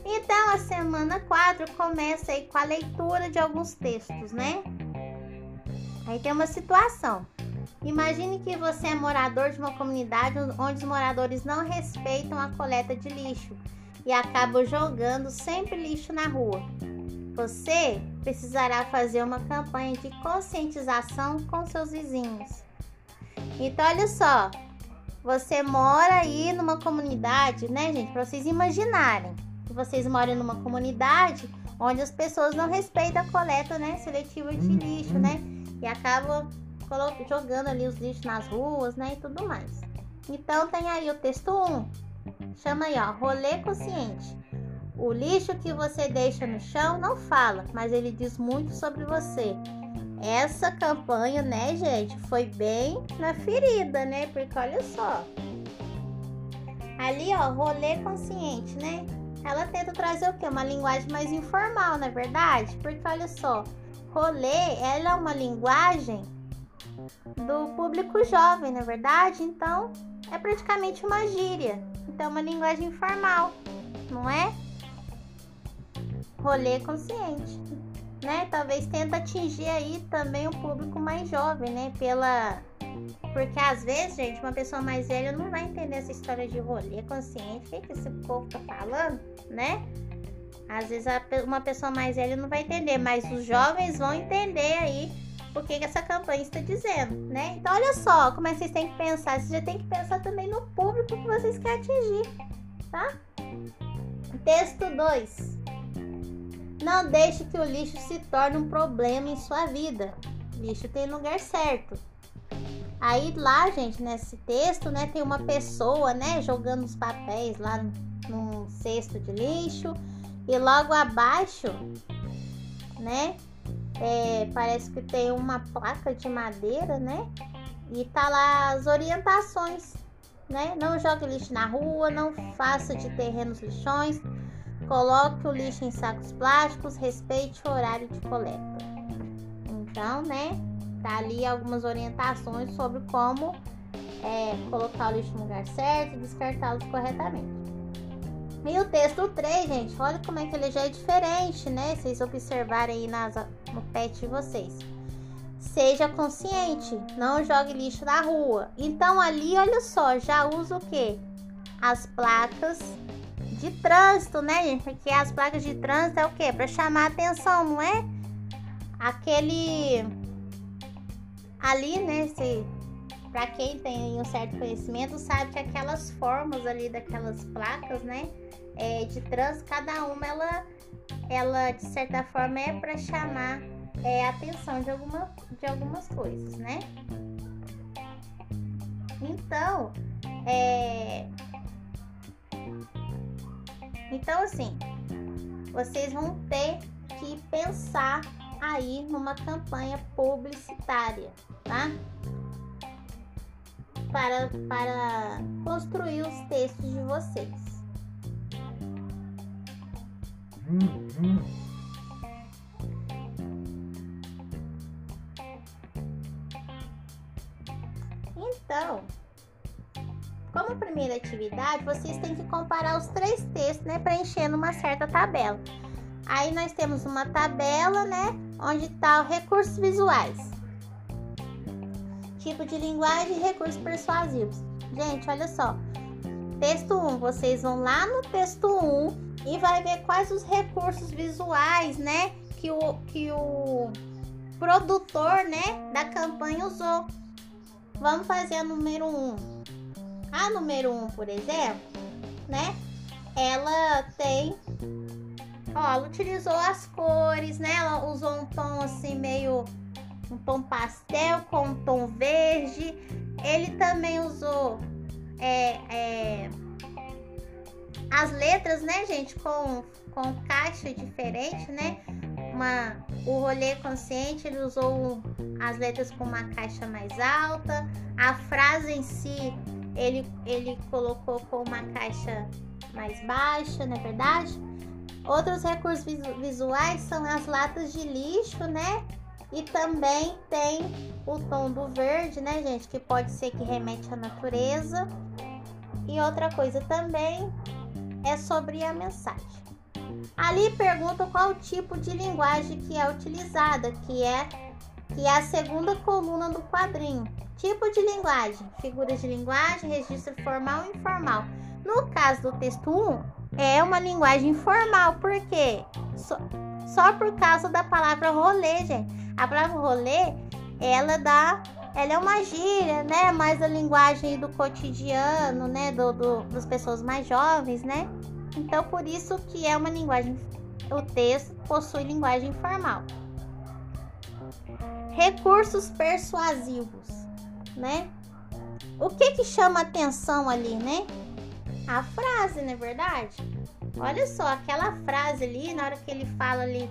Então, a semana 4 começa aí com a leitura de alguns textos, né? Aí tem uma situação. Imagine que você é morador de uma comunidade onde os moradores não respeitam a coleta de lixo e acabam jogando sempre lixo na rua. Você precisará fazer uma campanha de conscientização com seus vizinhos. Então, olha só, você mora aí numa comunidade, né, gente? Para vocês imaginarem que vocês moram numa comunidade onde as pessoas não respeitam a coleta, né, seletiva de lixo, né? E acabam jogando ali os lixos nas ruas, né, e tudo mais. Então tem aí o texto 1. Chama aí, ó, rolê consciente. O lixo que você deixa no chão não fala, mas ele diz muito sobre você. Essa campanha, né, gente, foi bem na ferida, né? Porque olha só. Ali, ó, rolê consciente, né? Ela tenta trazer o quê? Uma linguagem mais informal, não é verdade? Porque olha só, rolê, ela é uma linguagem do público jovem, na é verdade? Então, é praticamente uma gíria. Então, uma linguagem informal, não é? rolê consciente, né? Talvez tenta atingir aí também o público mais jovem, né? Pela porque às vezes, gente, uma pessoa mais velha não vai entender essa história de rolê consciente. O que, que esse povo tá falando, né? Às vezes uma pessoa mais velha não vai entender, mas os jovens vão entender aí o que, que essa campanha está dizendo, né? Então olha só como é que vocês têm que pensar. Vocês já têm que pensar também no público que vocês querem atingir, tá? Texto 2. Não deixe que o lixo se torne um problema em sua vida. Lixo tem lugar certo. Aí lá, gente, nesse texto, né, tem uma pessoa, né, jogando os papéis lá num cesto de lixo. E logo abaixo, né, é, parece que tem uma placa de madeira, né? E tá lá as orientações, né? Não jogue lixo na rua, não faça de terrenos lixões, coloque o lixo em sacos plásticos, respeite o horário de coleta. Então, né? Tá ali algumas orientações sobre como é, colocar o lixo no lugar certo e descartá-los corretamente. E o texto 3, gente, olha como é que ele já é diferente, né? Vocês observarem aí nas, no pet de vocês. Seja consciente, não jogue lixo na rua. Então ali, olha só, já usa o que? As placas de trânsito, né, gente? Porque as placas de trânsito é o que? Para chamar atenção, não é? Aquele ali, né? Para quem tem um certo conhecimento, sabe que aquelas formas ali daquelas placas, né? é, de trans, cada uma ela, ela de certa forma é para chamar é, atenção de, alguma, de algumas coisas, né? Então, é... então assim, vocês vão ter que pensar aí numa campanha publicitária, tá? Para, para construir os textos de vocês. Então, como primeira atividade, vocês têm que comparar os três textos, né, preenchendo uma certa tabela. Aí nós temos uma tabela, né, onde está recursos visuais, tipo de linguagem e recursos persuasivos. Gente, olha só. Texto 1, vocês vão lá no texto 1 e vai ver quais os recursos visuais, né, que o, que o produtor, né, da campanha usou. Vamos fazer a número 1. Um. A número 1, um, por exemplo, né, ela tem ó, ela utilizou as cores, né? Ela usou um tom assim meio um tom pastel com um tom verde. Ele também usou é, é, as letras, né, gente, com, com caixa diferente, né? Uma, o rolê consciente ele usou as letras com uma caixa mais alta. A frase em si ele, ele colocou com uma caixa mais baixa, não é verdade? Outros recursos visuais são as latas de lixo, né? E também tem o tom do verde, né, gente? Que pode ser que remete à natureza. E outra coisa também é sobre a mensagem. Ali pergunta qual tipo de linguagem que é utilizada, que é que é a segunda coluna do quadrinho. Tipo de linguagem, figuras de linguagem, registro formal e informal. No caso do texto 1, é uma linguagem formal, por quê? Só, só por causa da palavra rolê, gente. A palavra rolê, ela dá ela é uma gíria, né? Mais a linguagem do cotidiano, né? Do, do, das pessoas mais jovens, né? Então, por isso que é uma linguagem. O texto possui linguagem formal. Recursos persuasivos, né? O que que chama atenção ali, né? A frase, não é verdade? Olha só, aquela frase ali, na hora que ele fala ali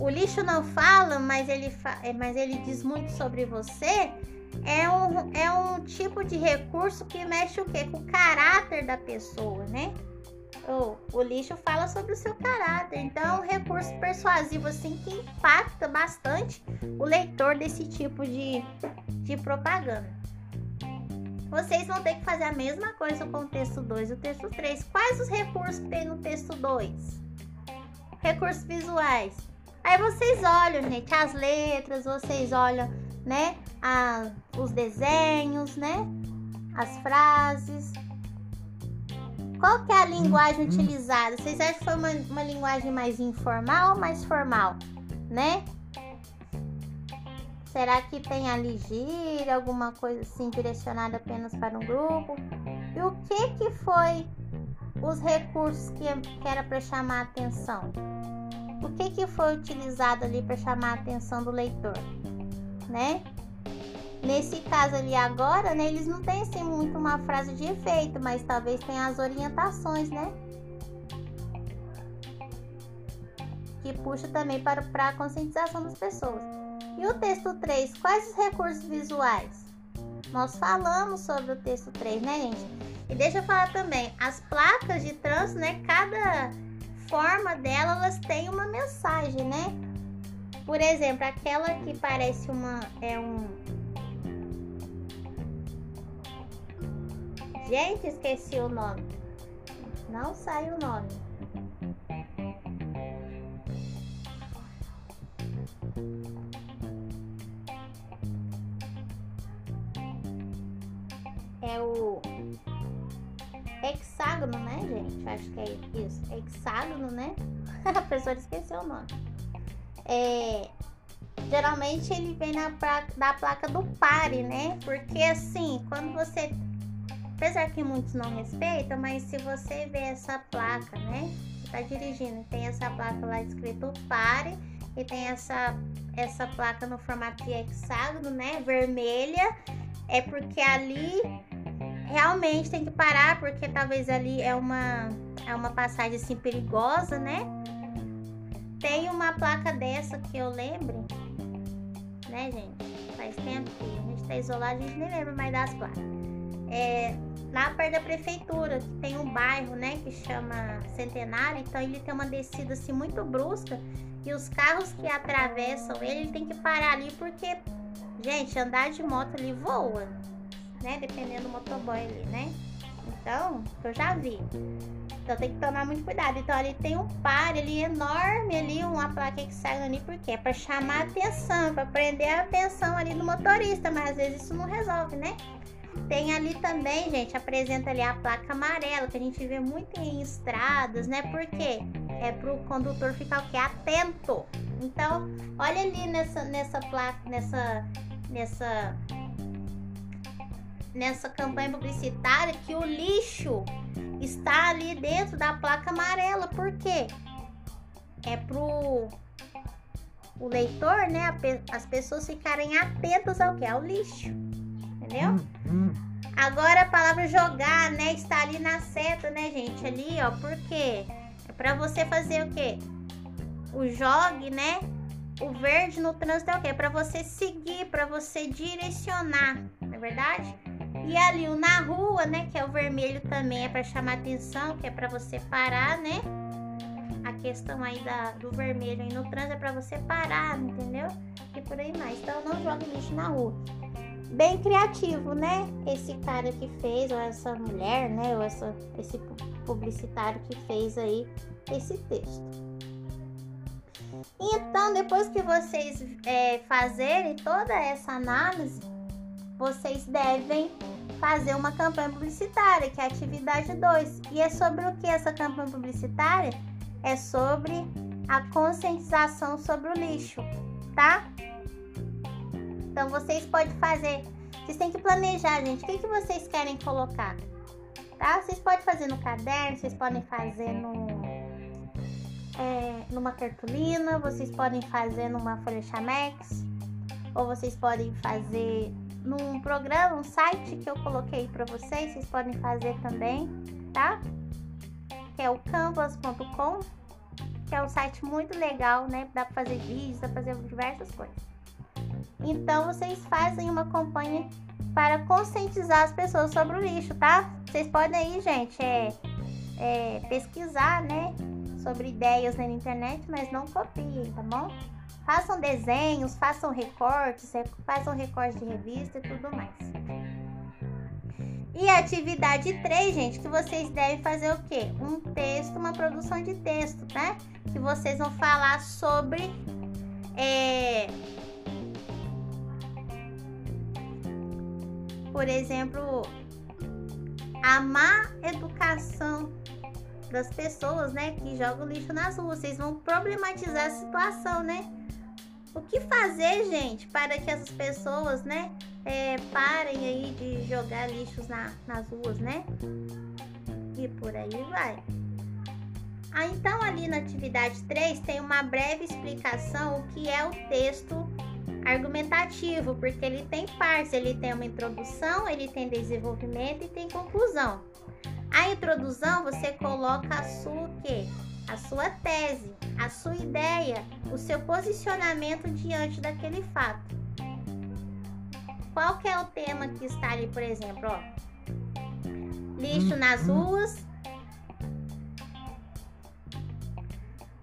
o lixo não fala, mas ele, fa é, mas ele diz muito sobre você, é um, é um tipo de recurso que mexe o quê? Com o caráter da pessoa, né? O, o lixo fala sobre o seu caráter, então é um recurso persuasivo assim que impacta bastante o leitor desse tipo de, de propaganda. Vocês vão ter que fazer a mesma coisa com o texto 2 e o texto 3. Quais os recursos que tem no texto 2? recursos visuais. Aí vocês olham, gente, as letras, vocês olham, né, a, os desenhos, né, as frases. Qual que é a linguagem utilizada? Vocês acham que foi uma, uma linguagem mais informal ou mais formal, né? Será que tem ali gíria, alguma coisa assim direcionada apenas para um grupo? E o que que foi os recursos que, que era para chamar a atenção? O que que foi utilizado ali para chamar a atenção do leitor, né? Nesse caso ali agora, né, eles não têm assim muito uma frase de efeito, mas talvez tenha as orientações, né? Que puxa também para, para a conscientização das pessoas. E o texto 3, quais os recursos visuais? Nós falamos sobre o texto 3, né, gente? E deixa eu falar também, as placas de trânsito, né, cada forma dela, elas têm uma mensagem, né? Por exemplo, aquela que parece uma é um Gente, esqueci o nome. Não sai o nome. é o hexágono, né, gente? Acho que é isso. Hexágono, né? [laughs] A pessoa esqueceu o nome. É, geralmente ele vem na placa, da placa do pare, né? Porque assim, quando você. Apesar que muitos não respeitam, mas se você vê essa placa, né? Você tá dirigindo, tem essa placa lá escrito pare e tem essa, essa placa no formato de hexágono, né? Vermelha. É porque ali realmente tem que parar, porque talvez ali é uma, é uma passagem assim perigosa, né? Tem uma placa dessa que eu lembro, né, gente? Faz tempo que a gente tá isolado, a gente nem lembra mais das placas. É, lá perto da prefeitura, que tem um bairro, né, que chama Centenário, então ele tem uma descida assim muito brusca e os carros que atravessam ele, ele tem que parar ali porque, gente, andar de moto ali voa né? Dependendo do motoboy ali, né? Então, eu já vi. Então tem que tomar muito cuidado. Então ali tem um par ali enorme ali, uma placa que sai ali, porque é para chamar a atenção, para prender a atenção ali do motorista, mas às vezes isso não resolve, né? Tem ali também, gente, apresenta ali a placa amarela, que a gente vê muito em estradas, né? Porque é pro condutor ficar o quê? Atento. Então, olha ali nessa nessa placa, nessa nessa nessa campanha publicitária que o lixo está ali dentro da placa amarela. Por quê? É pro o leitor, né, as pessoas ficarem atentas ao que é o lixo. Entendeu? Hum, hum. Agora a palavra jogar, né, está ali na seta, né, gente, ali, ó, por quê? É para você fazer o quê? O jogue, né? O verde no trânsito é o quê? Para você seguir, para você direcionar, não é verdade? E ali o na rua, né, que é o vermelho também é para chamar atenção, que é para você parar, né? A questão aí da, do vermelho aí no trânsito é para você parar, entendeu? E por aí mais. Então não jogue lixo na rua. Bem criativo, né? Esse cara que fez, ou essa mulher, né? Ou essa, esse publicitário que fez aí esse texto. Então, depois que vocês é, fazerem toda essa análise, vocês devem fazer uma campanha publicitária, que é a atividade 2. E é sobre o que essa campanha publicitária? É sobre a conscientização sobre o lixo, tá? Então vocês podem fazer, vocês têm que planejar, gente, o que, que vocês querem colocar, tá? Vocês podem fazer no caderno, vocês podem fazer no, é, numa cartolina, vocês podem fazer numa folha chamex, ou vocês podem fazer num programa, um site que eu coloquei para vocês, vocês podem fazer também, tá? Que é o canvas.com, que é um site muito legal, né? Dá para fazer vídeos, dá para fazer diversas coisas. Então vocês fazem uma campanha para conscientizar as pessoas sobre o lixo, tá? Vocês podem aí, gente, é, é pesquisar, né? Sobre ideias na internet, mas não copiem, tá bom? Façam desenhos, façam recortes, façam recortes de revista e tudo mais. E atividade 3, gente, que vocês devem fazer o quê? Um texto, uma produção de texto, tá? Que vocês vão falar sobre é, por exemplo, a má educação das pessoas, né, que jogam lixo nas ruas. Vocês vão problematizar a situação, né? O que fazer, gente, para que essas pessoas, né, é, parem aí de jogar lixos na, nas ruas, né? E por aí vai. Ah, então ali na atividade 3 tem uma breve explicação o que é o texto argumentativo, porque ele tem partes, ele tem uma introdução, ele tem desenvolvimento e tem conclusão. A introdução você coloca a sua o quê? A sua tese, a sua ideia, o seu posicionamento diante daquele fato. Qual que é o tema que está ali, por exemplo, ó? Lixo nas ruas.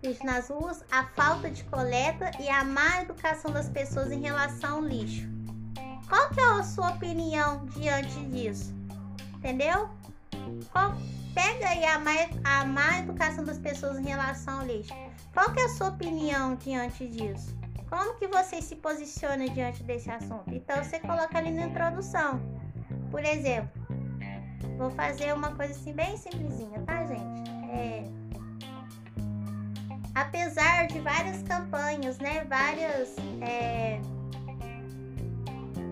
Lixo nas ruas, a falta de coleta e a má educação das pessoas em relação ao lixo. Qual que é a sua opinião diante disso? Entendeu? Qual, pega aí a má, a má educação das pessoas em relação ao lixo. Qual que é a sua opinião diante disso? Como que você se posiciona diante desse assunto? Então você coloca ali na introdução. Por exemplo, vou fazer uma coisa assim bem simplesinha, tá, gente? É, apesar de várias campanhas, né? Várias é,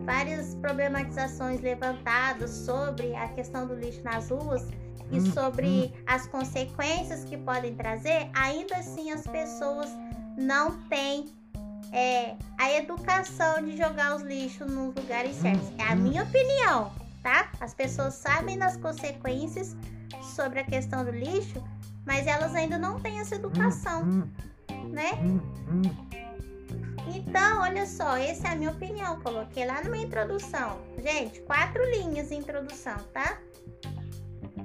várias problematizações levantadas sobre a questão do lixo nas ruas e hum, sobre hum. as consequências que podem trazer, ainda assim as pessoas não têm é, a educação de jogar os lixos nos lugares certos. É a minha opinião, tá? As pessoas sabem das consequências sobre a questão do lixo, mas elas ainda não têm essa educação, né? Então, olha só, essa é a minha opinião. Coloquei lá minha introdução. Gente, quatro linhas de introdução, tá?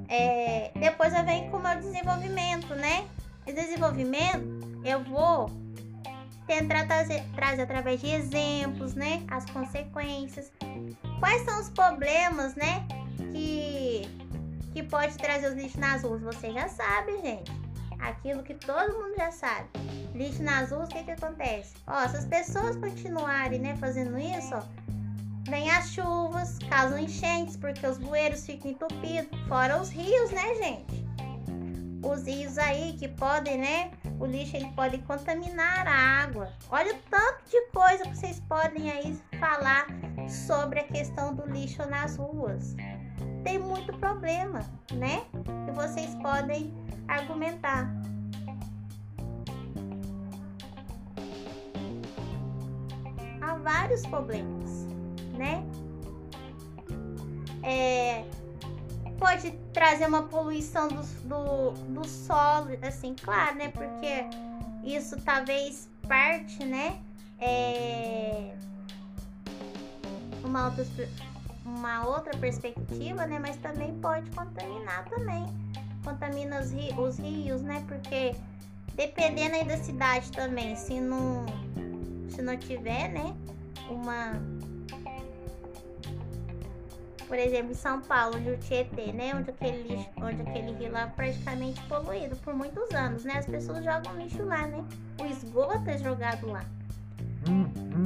É, depois eu venho com o meu desenvolvimento, né? Esse desenvolvimento eu vou tentar trazer, trazer através de exemplos, né? As consequências. Quais são os problemas, né? Que, que pode trazer os lixos nas ruas? Você já sabe, gente. Aquilo que todo mundo já sabe. Lixo nas ruas, o que que acontece? Ó, se as pessoas continuarem, né, fazendo isso, ó, vem as chuvas, causam enchentes, porque os bueiros ficam entupidos. Fora os rios, né, gente? Os rios aí que podem, né? O lixo ele pode contaminar a água. Olha o tanto de coisa que vocês podem aí falar sobre a questão do lixo nas ruas. Tem muito problema, né? Que vocês podem argumentar. Há vários problemas, né? É, pode trazer uma poluição do, do, do solo, assim, claro, né? Porque isso talvez parte, né? É, uma, outra, uma outra perspectiva, né? Mas também pode contaminar também. Contamina os, rios, os rios, né? Porque dependendo aí da cidade também, se não, se não tiver, né? Uma por exemplo, em São Paulo, onde o Tietê, né? Onde aquele, lixo, onde aquele rio lá é praticamente poluído por muitos anos, né? As pessoas jogam lixo lá, né? O esgoto é jogado lá.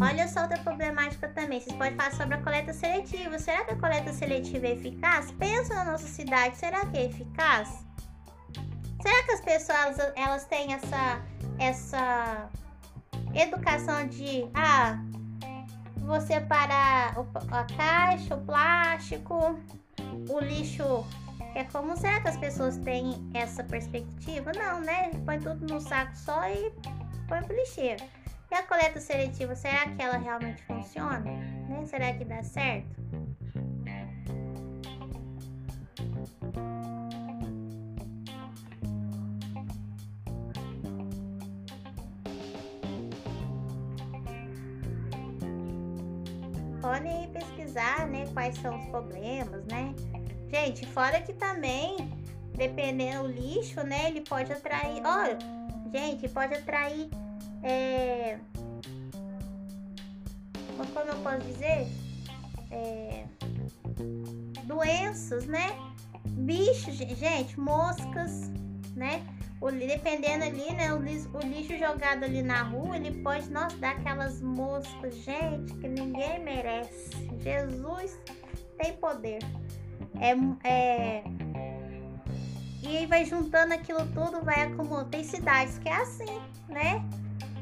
Olha só outra problemática também. Vocês podem falar sobre a coleta seletiva. Será que a coleta seletiva é eficaz? Pensa na nossa cidade, será que é eficaz? Será que as pessoas elas têm essa essa educação de ah, vou separar a caixa, o plástico, o lixo. É como será que as pessoas têm essa perspectiva? Não, né? Põe tudo num saco só e põe pro lixeiro. E a coleta seletiva, será que ela realmente funciona? Né? Será que dá certo? podem pesquisar, né, quais são os problemas, né? Gente, fora que também, dependendo do lixo, né, ele pode atrair, olha, gente, pode atrair, é, como eu posso dizer, é, doenças, né? Bichos, gente, moscas, né? O, dependendo ali, né? O lixo, o lixo jogado ali na rua, ele pode, nossa, dar aquelas moscas, gente, que ninguém merece. Jesus tem poder. É, é, e aí vai juntando aquilo tudo, vai acumulando. Tem cidades que é assim, né?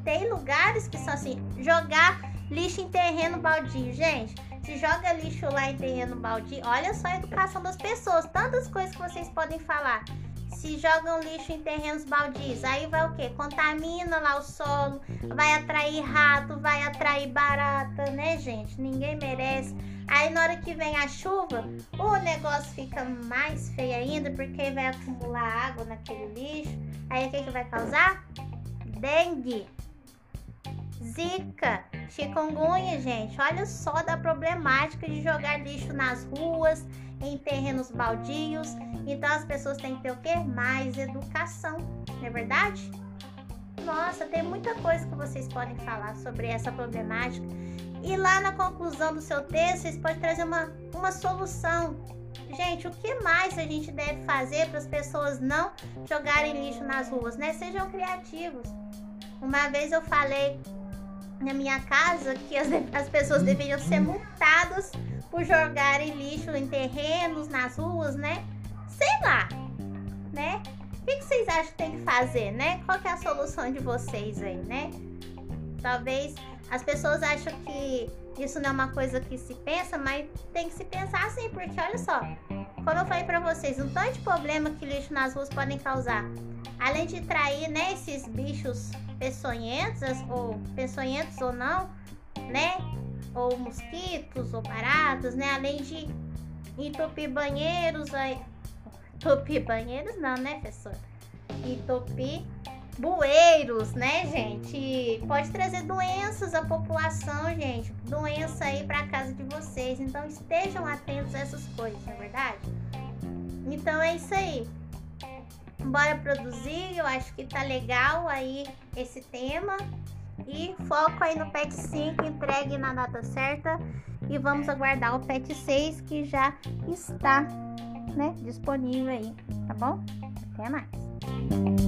Tem lugares que são assim, jogar lixo em terreno baldio. Gente, se joga lixo lá em terreno baldio, olha só a educação das pessoas. Tantas coisas que vocês podem falar. Se jogam lixo em terrenos baldios, aí vai o que? Contamina lá o solo, vai atrair rato, vai atrair barata, né, gente? Ninguém merece. Aí na hora que vem a chuva, o negócio fica mais feio ainda, porque vai acumular água naquele lixo. Aí o que, que vai causar? Dengue. Zika, chikungunya, gente. Olha só da problemática de jogar lixo nas ruas, em terrenos baldios. Então as pessoas têm que ter o quê? Mais educação, não é verdade? Nossa, tem muita coisa que vocês podem falar sobre essa problemática. E lá na conclusão do seu texto, vocês podem trazer uma, uma solução. Gente, o que mais a gente deve fazer para as pessoas não jogarem lixo nas ruas, né? Sejam criativos. Uma vez eu falei na minha casa que as, as pessoas deveriam ser multadas por jogarem lixo em terrenos, nas ruas, né? Sei lá, né? O que, que vocês acham que tem que fazer, né? Qual que é a solução de vocês aí, né? Talvez as pessoas acham que isso não é uma coisa que se pensa, mas tem que se pensar assim, porque olha só, como eu falei para vocês, um tanto de problema que lixo nas ruas podem causar. Além de trair, né, esses bichos peçonhentos, ou peçonhentos ou não, né? Ou mosquitos ou baratas, né? Além de entupir banheiros, aí... [laughs] entupir banheiros não, né, professor? Entupir bueiros, né, gente? Pode trazer doenças à população, gente. Doença aí para casa de vocês. Então estejam atentos a essas coisas, não é verdade? Então é isso aí bora produzir. Eu acho que tá legal aí esse tema. E foco aí no PET 5, entregue na data certa. E vamos aguardar o PET 6 que já está né, disponível aí, tá bom? Até mais.